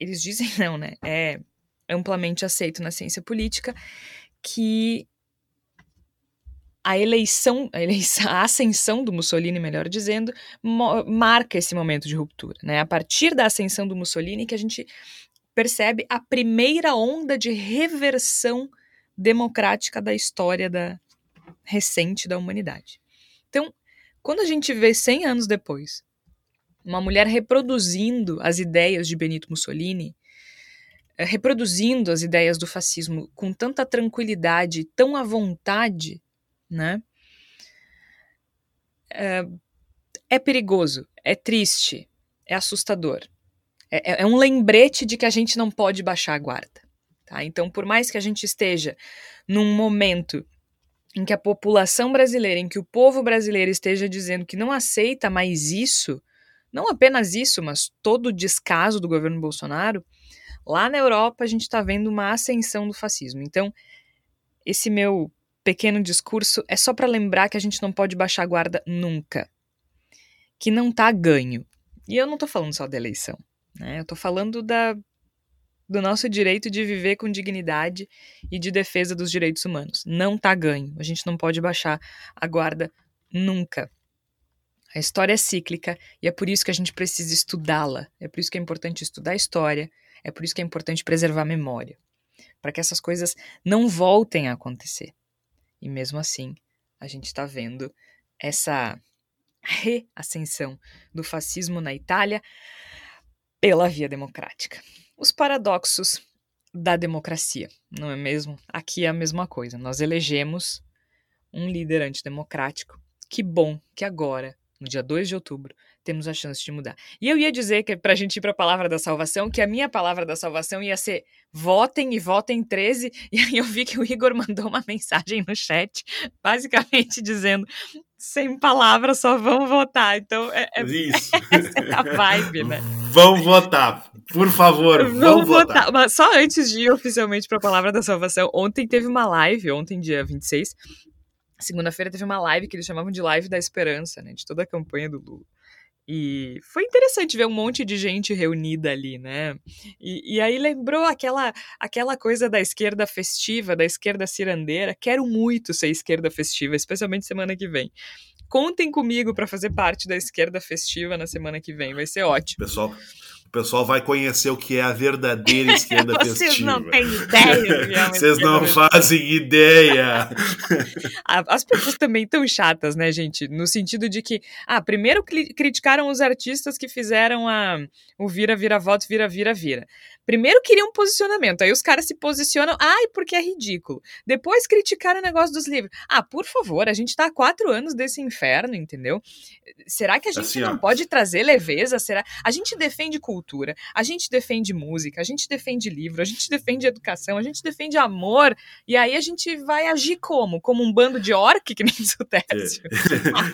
Eles dizem não, né? É amplamente aceito na ciência política que a eleição, a eleição, a ascensão do Mussolini, melhor dizendo, marca esse momento de ruptura. Né? A partir da ascensão do Mussolini que a gente percebe a primeira onda de reversão democrática da história da recente da humanidade. Então, quando a gente vê 100 anos depois uma mulher reproduzindo as ideias de Benito Mussolini, eh, reproduzindo as ideias do fascismo com tanta tranquilidade, tão à vontade, né? É, é perigoso, é triste, é assustador. É, é, é, um lembrete de que a gente não pode baixar a guarda. Tá? Então, por mais que a gente esteja num momento em que a população brasileira, em que o povo brasileiro esteja dizendo que não aceita mais isso, não apenas isso, mas todo o descaso do governo Bolsonaro, Lá na Europa, a gente está vendo uma ascensão do fascismo. Então, esse meu pequeno discurso é só para lembrar que a gente não pode baixar a guarda nunca. Que não tá ganho. E eu não estou falando só da eleição. Né? Eu estou falando da, do nosso direito de viver com dignidade e de defesa dos direitos humanos. Não tá ganho. A gente não pode baixar a guarda nunca. A história é cíclica e é por isso que a gente precisa estudá-la. É por isso que é importante estudar a história, é por isso que é importante preservar a memória, para que essas coisas não voltem a acontecer. E mesmo assim, a gente está vendo essa reascensão do fascismo na Itália pela via democrática. Os paradoxos da democracia, não é mesmo? Aqui é a mesma coisa. Nós elegemos um líder antidemocrático. Que bom que agora, no dia 2 de outubro, temos a chance de mudar. E eu ia dizer que para a gente ir para a palavra da salvação, que a minha palavra da salvação ia ser votem e votem 13. E aí eu vi que o Igor mandou uma mensagem no chat, basicamente dizendo sem palavras, só vão votar. Então, é, é, Isso. essa é a vibe, né? Vão votar, por favor, vão, votar. votar. Mas só antes de ir oficialmente para a palavra da salvação, ontem teve uma live, ontem, dia 26, segunda-feira, teve uma live que eles chamavam de Live da Esperança, né? De toda a campanha do Lula. E foi interessante ver um monte de gente reunida ali, né? E, e, aí lembrou aquela, aquela coisa da esquerda festiva, da esquerda cirandeira. Quero muito ser esquerda festiva, especialmente semana que vem. Contem comigo para fazer parte da esquerda festiva na semana que vem, vai ser ótimo. Pessoal, pessoal vai conhecer o que é a verdadeira esquerda Vocês festiva. não têm ideia. Vocês não fazem ideia. As pessoas também estão chatas, né, gente? No sentido de que, ah, primeiro criticaram os artistas que fizeram a, o vira, vira, voto, vira, vira, vira. Primeiro queriam posicionamento, aí os caras se posicionam, ai, porque é ridículo. Depois criticaram o negócio dos livros. Ah, por favor, a gente tá há quatro anos desse inferno, entendeu? Será que a gente Assim, não ó. pode trazer leveza? Será? A gente defende cultura, a gente defende música, a gente defende livro, a gente defende educação, a gente defende amor, e aí a gente vai agir como? Como um bando de orc, que nem diz o Tércio?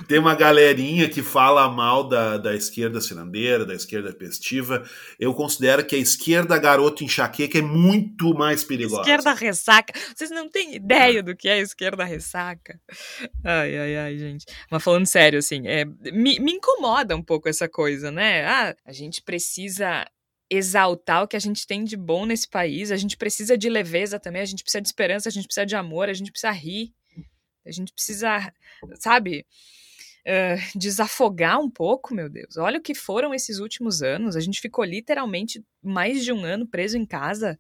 Tem uma galerinha que fala mal da, da esquerda cirandeira, da esquerda festiva. Eu considero que a esquerda garoto enxaqueca é muito mais perigosa. Esquerda ressaca. Vocês não têm ideia do que é esquerda ressaca. Ai, ai, ai, gente. Mas falando sério, assim, é, me, me incomoda um pouco essa coisa, né? Ah, a gente precisa exaltar o que a gente tem de bom nesse país, a gente precisa de leveza também, a gente precisa de esperança, a gente precisa de amor, a gente precisa rir, a gente precisa, sabe, eh, desafogar um pouco, meu Deus. Olha o que foram esses últimos anos. A gente ficou literalmente mais de um ano preso em casa,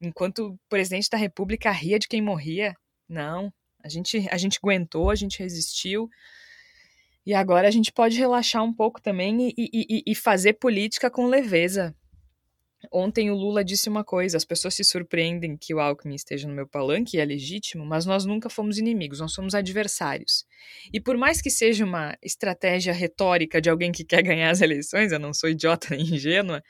enquanto o presidente da República ria de quem morria. Não, a gente, a gente aguentou, a gente resistiu. E agora a gente pode relaxar um pouco também e, e- e- fazer política com leveza. Ontem o Lula disse uma coisa: as pessoas se surpreendem que o Alckmin esteja no meu palanque, e é legítimo, mas nós nunca fomos inimigos, nós somos adversários. E por mais que seja uma estratégia retórica de alguém que quer ganhar as eleições, eu não sou idiota nem ingênua,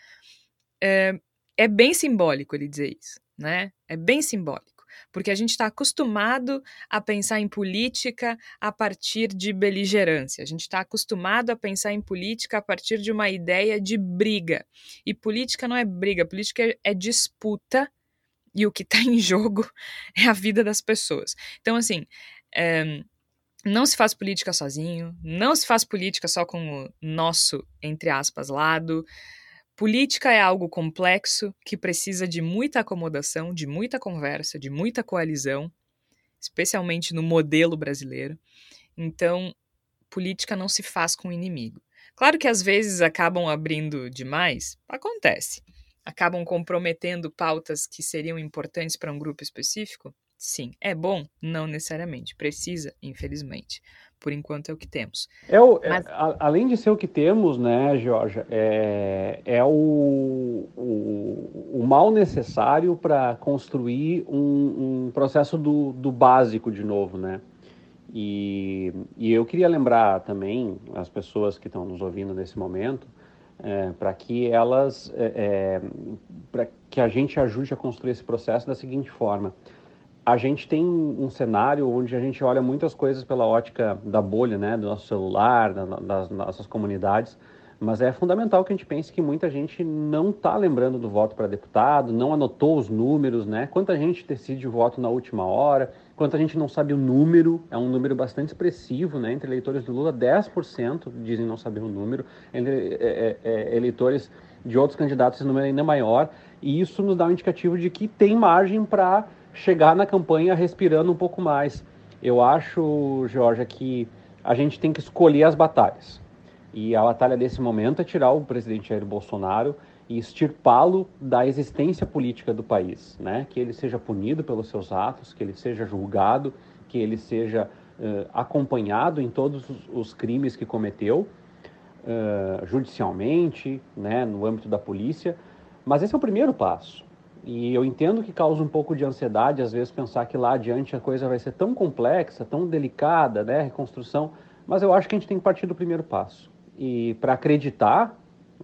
é, é bem simbólico ele dizer isso, né? É bem simbólico. Porque a gente está acostumado a pensar em política a partir de beligerância. A gente está acostumado a pensar em política a partir de uma ideia de briga. E política não é briga, política é, é disputa. E o que está em jogo é a vida das pessoas. Então, assim, é, não se faz política sozinho, não se faz política só com o nosso, entre aspas, lado. Política é algo complexo que precisa de muita acomodação, de muita conversa, de muita coalizão, especialmente no modelo brasileiro. Então, política não se faz com inimigo. Claro que às vezes acabam abrindo demais, acontece. Acabam comprometendo pautas que seriam importantes para um grupo específico? Sim. É bom? Não necessariamente. Precisa, infelizmente. Por enquanto é o que temos. É o, é- Mas- a- além de ser o que temos, né, Georgia, é, é o, o, o mal necessário para construir um, um processo do, do básico de novo, né? E, e eu queria lembrar também as pessoas que estão nos ouvindo nesse momento, para que elas, para que a gente ajude a construir esse processo da seguinte forma: a gente tem um cenário onde a gente olha muitas coisas pela ótica da bolha, né, do nosso celular, da- das nossas comunidades, mas é fundamental que a gente pense que muita gente não está lembrando do voto para deputado, não anotou os números, né? Quanta gente decide o voto na última hora, quanta gente não sabe o número, é um número bastante expressivo, né? Entre eleitores do Lula, 10% dizem não saber o número, entre é, é, é, eleitores de outros candidatos, esse número é ainda maior, e isso nos dá um indicativo de que tem margem para chegar na campanha respirando um pouco mais. Eu acho, Georgia, que a gente tem que escolher as batalhas. E a batalha desse momento é tirar o presidente Jair Bolsonaro e extirpá-lo da existência política do país, né? Que ele seja punido pelos seus atos, que ele seja julgado, que ele seja eh, acompanhado em todos os, os crimes que cometeu, eh, judicialmente, né? No âmbito da polícia. Mas esse é o primeiro passo. E eu entendo que causa um pouco de ansiedade, às vezes, pensar que lá adiante a coisa vai ser tão complexa, tão delicada, né? Reconstrução. Mas eu acho que a gente tem que partir do primeiro passo. E para acreditar,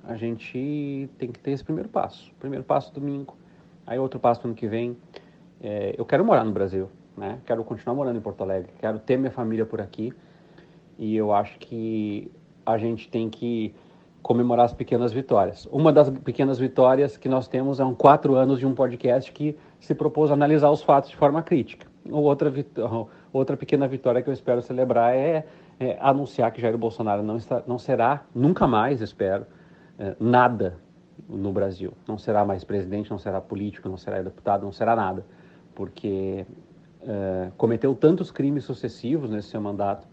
a gente tem que ter esse primeiro passo. Primeiro passo domingo, aí outro passo no ano que vem. É, eu quero morar no Brasil, né? Quero continuar morando em Porto Alegre, quero ter minha família por aqui. E eu acho que a gente tem que comemorar as pequenas vitórias. Uma das pequenas vitórias que nós temos é um quatro anos de um podcast que se propôs a analisar os fatos de forma crítica. Outra, outra pequena vitória que eu espero celebrar é, é anunciar que Jair Bolsonaro não, está, não será, nunca mais, espero, é, nada no Brasil. Não será mais presidente, não será político, não será deputado, não será nada. Porque é, cometeu tantos crimes sucessivos nesse seu mandato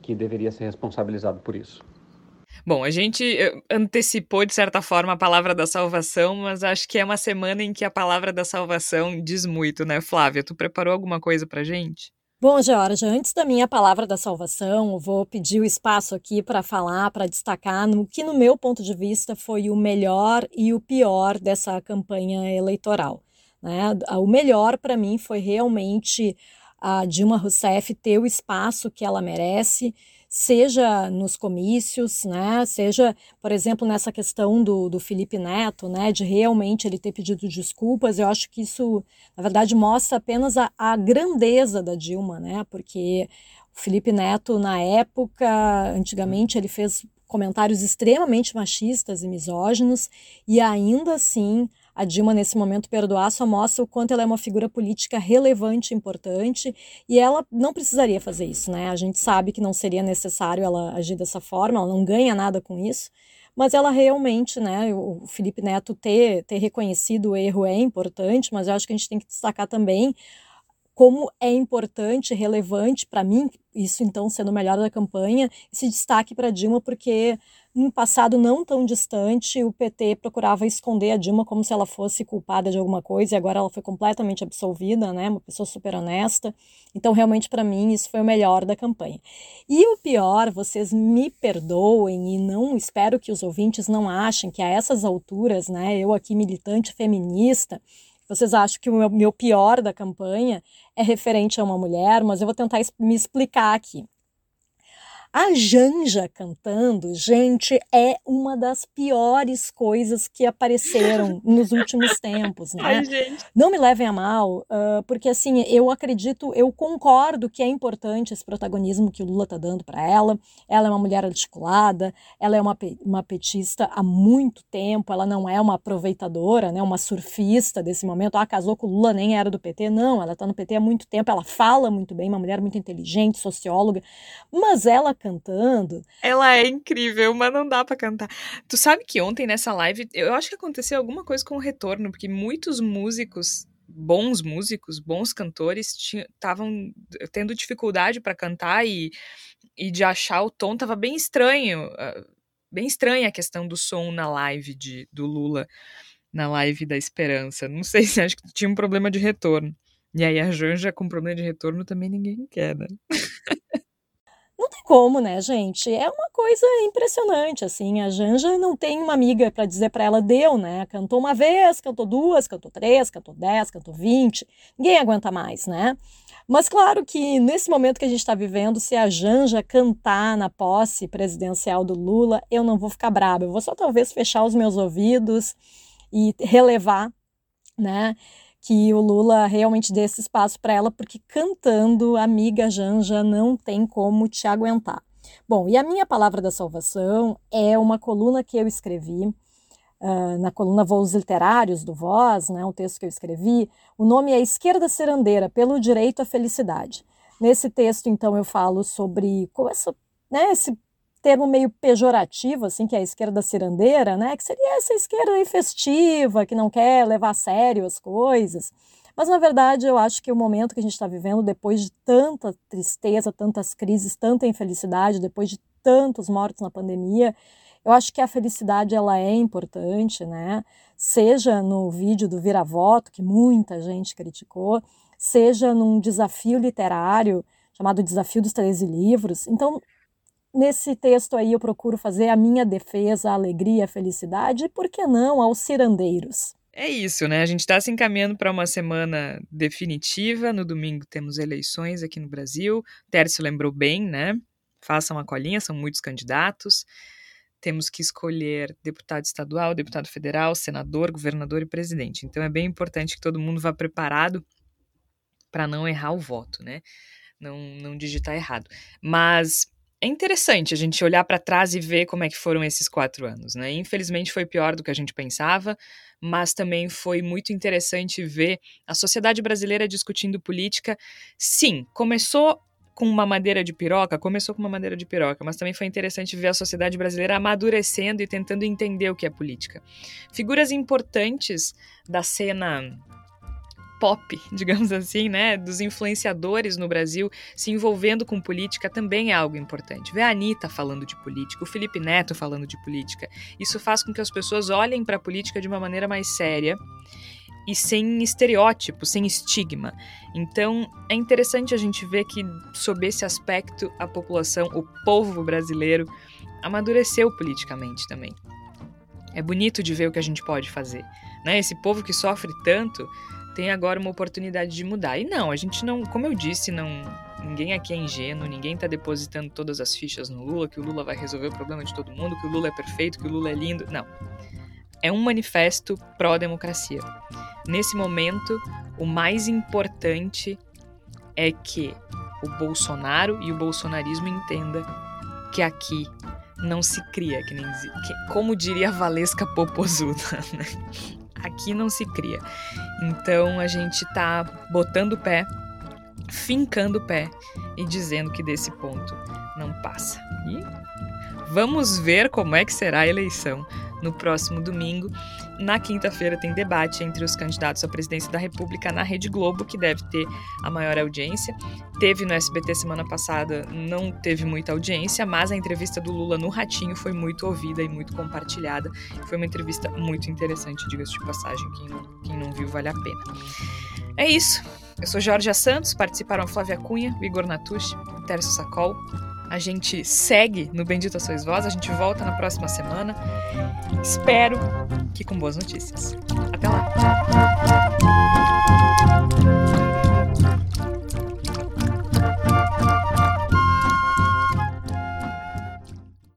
que deveria ser responsabilizado por isso. Bom, a gente eh, antecipou, de certa forma, a palavra da salvação, mas acho que é uma semana em que a palavra da salvação diz muito, né, Flávia? Tu preparou alguma coisa pra gente? Bom, Georgia, antes da minha palavra da salvação, eu vou pedir o espaço aqui para falar, para destacar no que, no meu ponto de vista, foi o melhor e o pior dessa campanha eleitoral. Né? O melhor para mim foi realmente a Dilma Rousseff ter o espaço que ela merece, seja nos comícios, né, seja, por exemplo, nessa questão do, do Felipe Neto, né, de realmente ele ter pedido desculpas, eu acho que isso, na verdade, mostra apenas a, a grandeza da Dilma, né, porque o Felipe Neto, na época, antigamente, ele fez comentários extremamente machistas e misóginos, e ainda assim a Dilma, nesse momento, perdoar só mostra o quanto ela é uma figura política relevante, importante, e ela não precisaria fazer isso, né? A gente sabe que não seria necessário ela agir dessa forma, ela não ganha nada com isso, mas ela realmente, né, o Felipe Neto ter, ter reconhecido o erro é importante, mas eu acho que a gente tem que destacar também como é importante, relevante para mim, isso então sendo o melhor da campanha, esse destaque para Dilma, porque num passado não tão distante, o PT procurava esconder a Dilma como se ela fosse culpada de alguma coisa, e agora ela foi completamente absolvida, né? Uma pessoa super honesta. Então, realmente, para mim, isso foi o melhor da campanha. E o pior, vocês me perdoem e não espero que os ouvintes não achem que a essas alturas, né, eu aqui militante feminista, vocês acham que o meu, meu pior da campanha é referente a uma mulher, mas eu vou tentar me explicar aqui. A Janja cantando, gente, é uma das piores coisas que apareceram nos últimos tempos, né? Ai, gente. Não me levem a mal, uh, porque assim, eu acredito, eu concordo que é importante esse protagonismo que o Lula tá dando para ela. Ela é uma mulher articulada, ela é uma, uma petista há muito tempo, ela não é uma aproveitadora, né? Uma surfista desse momento. Ah, casou com o Lula, nem era do PT. Não, ela tá no PT há muito tempo, ela fala muito bem, uma mulher muito inteligente, socióloga, mas ela cantando. Ela é incrível, mas não dá para cantar. Tu sabe que ontem nessa live, eu acho que aconteceu alguma coisa com o retorno, porque muitos músicos bons músicos, bons cantores estavam tendo dificuldade para cantar e, e de achar o tom tava bem estranho, uh, bem estranha a questão do som na live de, do Lula, na live da Esperança. Não sei se acho que tinha um problema de retorno. E aí a Janja com problema de retorno também ninguém quer, né? Não tem como, né, gente? É uma coisa impressionante, assim. A Janja não tem uma amiga para dizer para ela, deu, né? Cantou uma vez, cantou duas, cantou três, cantou dez, cantou vinte. Ninguém aguenta mais, né? Mas claro que nesse momento que a gente está vivendo, se a Janja cantar na posse presidencial do Lula, eu não vou ficar braba. Eu vou só talvez fechar os meus ouvidos e relevar, né? Que o Lula realmente dê esse espaço para ela, porque cantando, amiga Janja, não tem como te aguentar. Bom, e a minha palavra da salvação é uma coluna que eu escrevi uh, na coluna Voos Literários do Voz, né, um texto que eu escrevi. O nome é Esquerda Serandeira, pelo Direito à Felicidade. Nesse texto, então, eu falo sobre essa, né, esse termo meio pejorativo, assim, que é a esquerda cirandeira, né? Que seria essa esquerda aí festiva, que não quer levar a sério as coisas. Mas, na verdade, eu acho que o momento que a gente está vivendo, depois de tanta tristeza, tantas crises, tanta infelicidade, depois de tantos mortos na pandemia, eu acho que a felicidade ela é importante, né? Seja no vídeo do Vira-Voto, que muita gente criticou, seja num desafio literário chamado Desafio dos 13 Livros. Então, Nesse texto aí eu procuro fazer a minha defesa, a alegria, a felicidade e, por que não, aos cirandeiros. É isso, né? A gente está se encaminhando para uma semana definitiva. No domingo temos eleições aqui no Brasil. Tércio lembrou bem, né? Façam uma colinha, são muitos candidatos. Temos que escolher deputado estadual, deputado federal, senador, governador e presidente. Então é bem importante que todo mundo vá preparado para não errar o voto, né? Não, não digitar errado. Mas é interessante a gente olhar para trás e ver como é que foram esses quatro anos, né? Infelizmente foi pior do que a gente pensava, mas também foi muito interessante ver a sociedade brasileira discutindo política. Sim, começou com uma madeira de piroca, começou com uma madeira de piroca, mas também foi interessante ver a sociedade brasileira amadurecendo e tentando entender o que é política. Figuras importantes da cena pop, digamos assim, né, dos influenciadores no Brasil se envolvendo com política também é algo importante. Ver a Anitta falando de política, o Felipe Neto falando de política. Isso faz com que as pessoas olhem para a política de uma maneira mais séria e sem estereótipo, sem estigma. Então, é interessante a gente ver que, sob esse aspecto, a população, o povo brasileiro, amadureceu politicamente também. É bonito de ver o que a gente pode fazer. Né? Esse povo que sofre tanto tem agora uma oportunidade de mudar. E não, a gente não, como eu disse, não, ninguém aqui é ingênuo, ninguém está depositando todas as fichas no Lula, que o Lula vai resolver o problema de todo mundo, que o Lula é perfeito, que o Lula é lindo. Não. É um manifesto pró-democracia. Nesse momento, o mais importante é que o Bolsonaro e o bolsonarismo entenda que aqui não se cria, que nem que, como diria a Valesca Popozuda, né? Aqui não se cria. Então a gente tá botando o pé, fincando o pé e dizendo que desse ponto não passa. E vamos ver como é que será a eleição no próximo domingo. Na quinta-feira tem debate entre os candidatos à presidência da República na Rede Globo, que deve ter a maior audiência. Teve no SBT semana passada, não teve muita audiência, mas a entrevista do Lula no Ratinho foi muito ouvida e muito compartilhada. Foi uma entrevista muito interessante, diga-se de passagem. Quem não, quem não viu, vale a pena. É isso. Eu sou Jorge Santos, participaram Flávia Cunha, Igor Natucci, o Tércio Sacol, a gente segue no Bendita Sois Vós, a gente volta na próxima semana. Espero que com boas notícias. Até lá!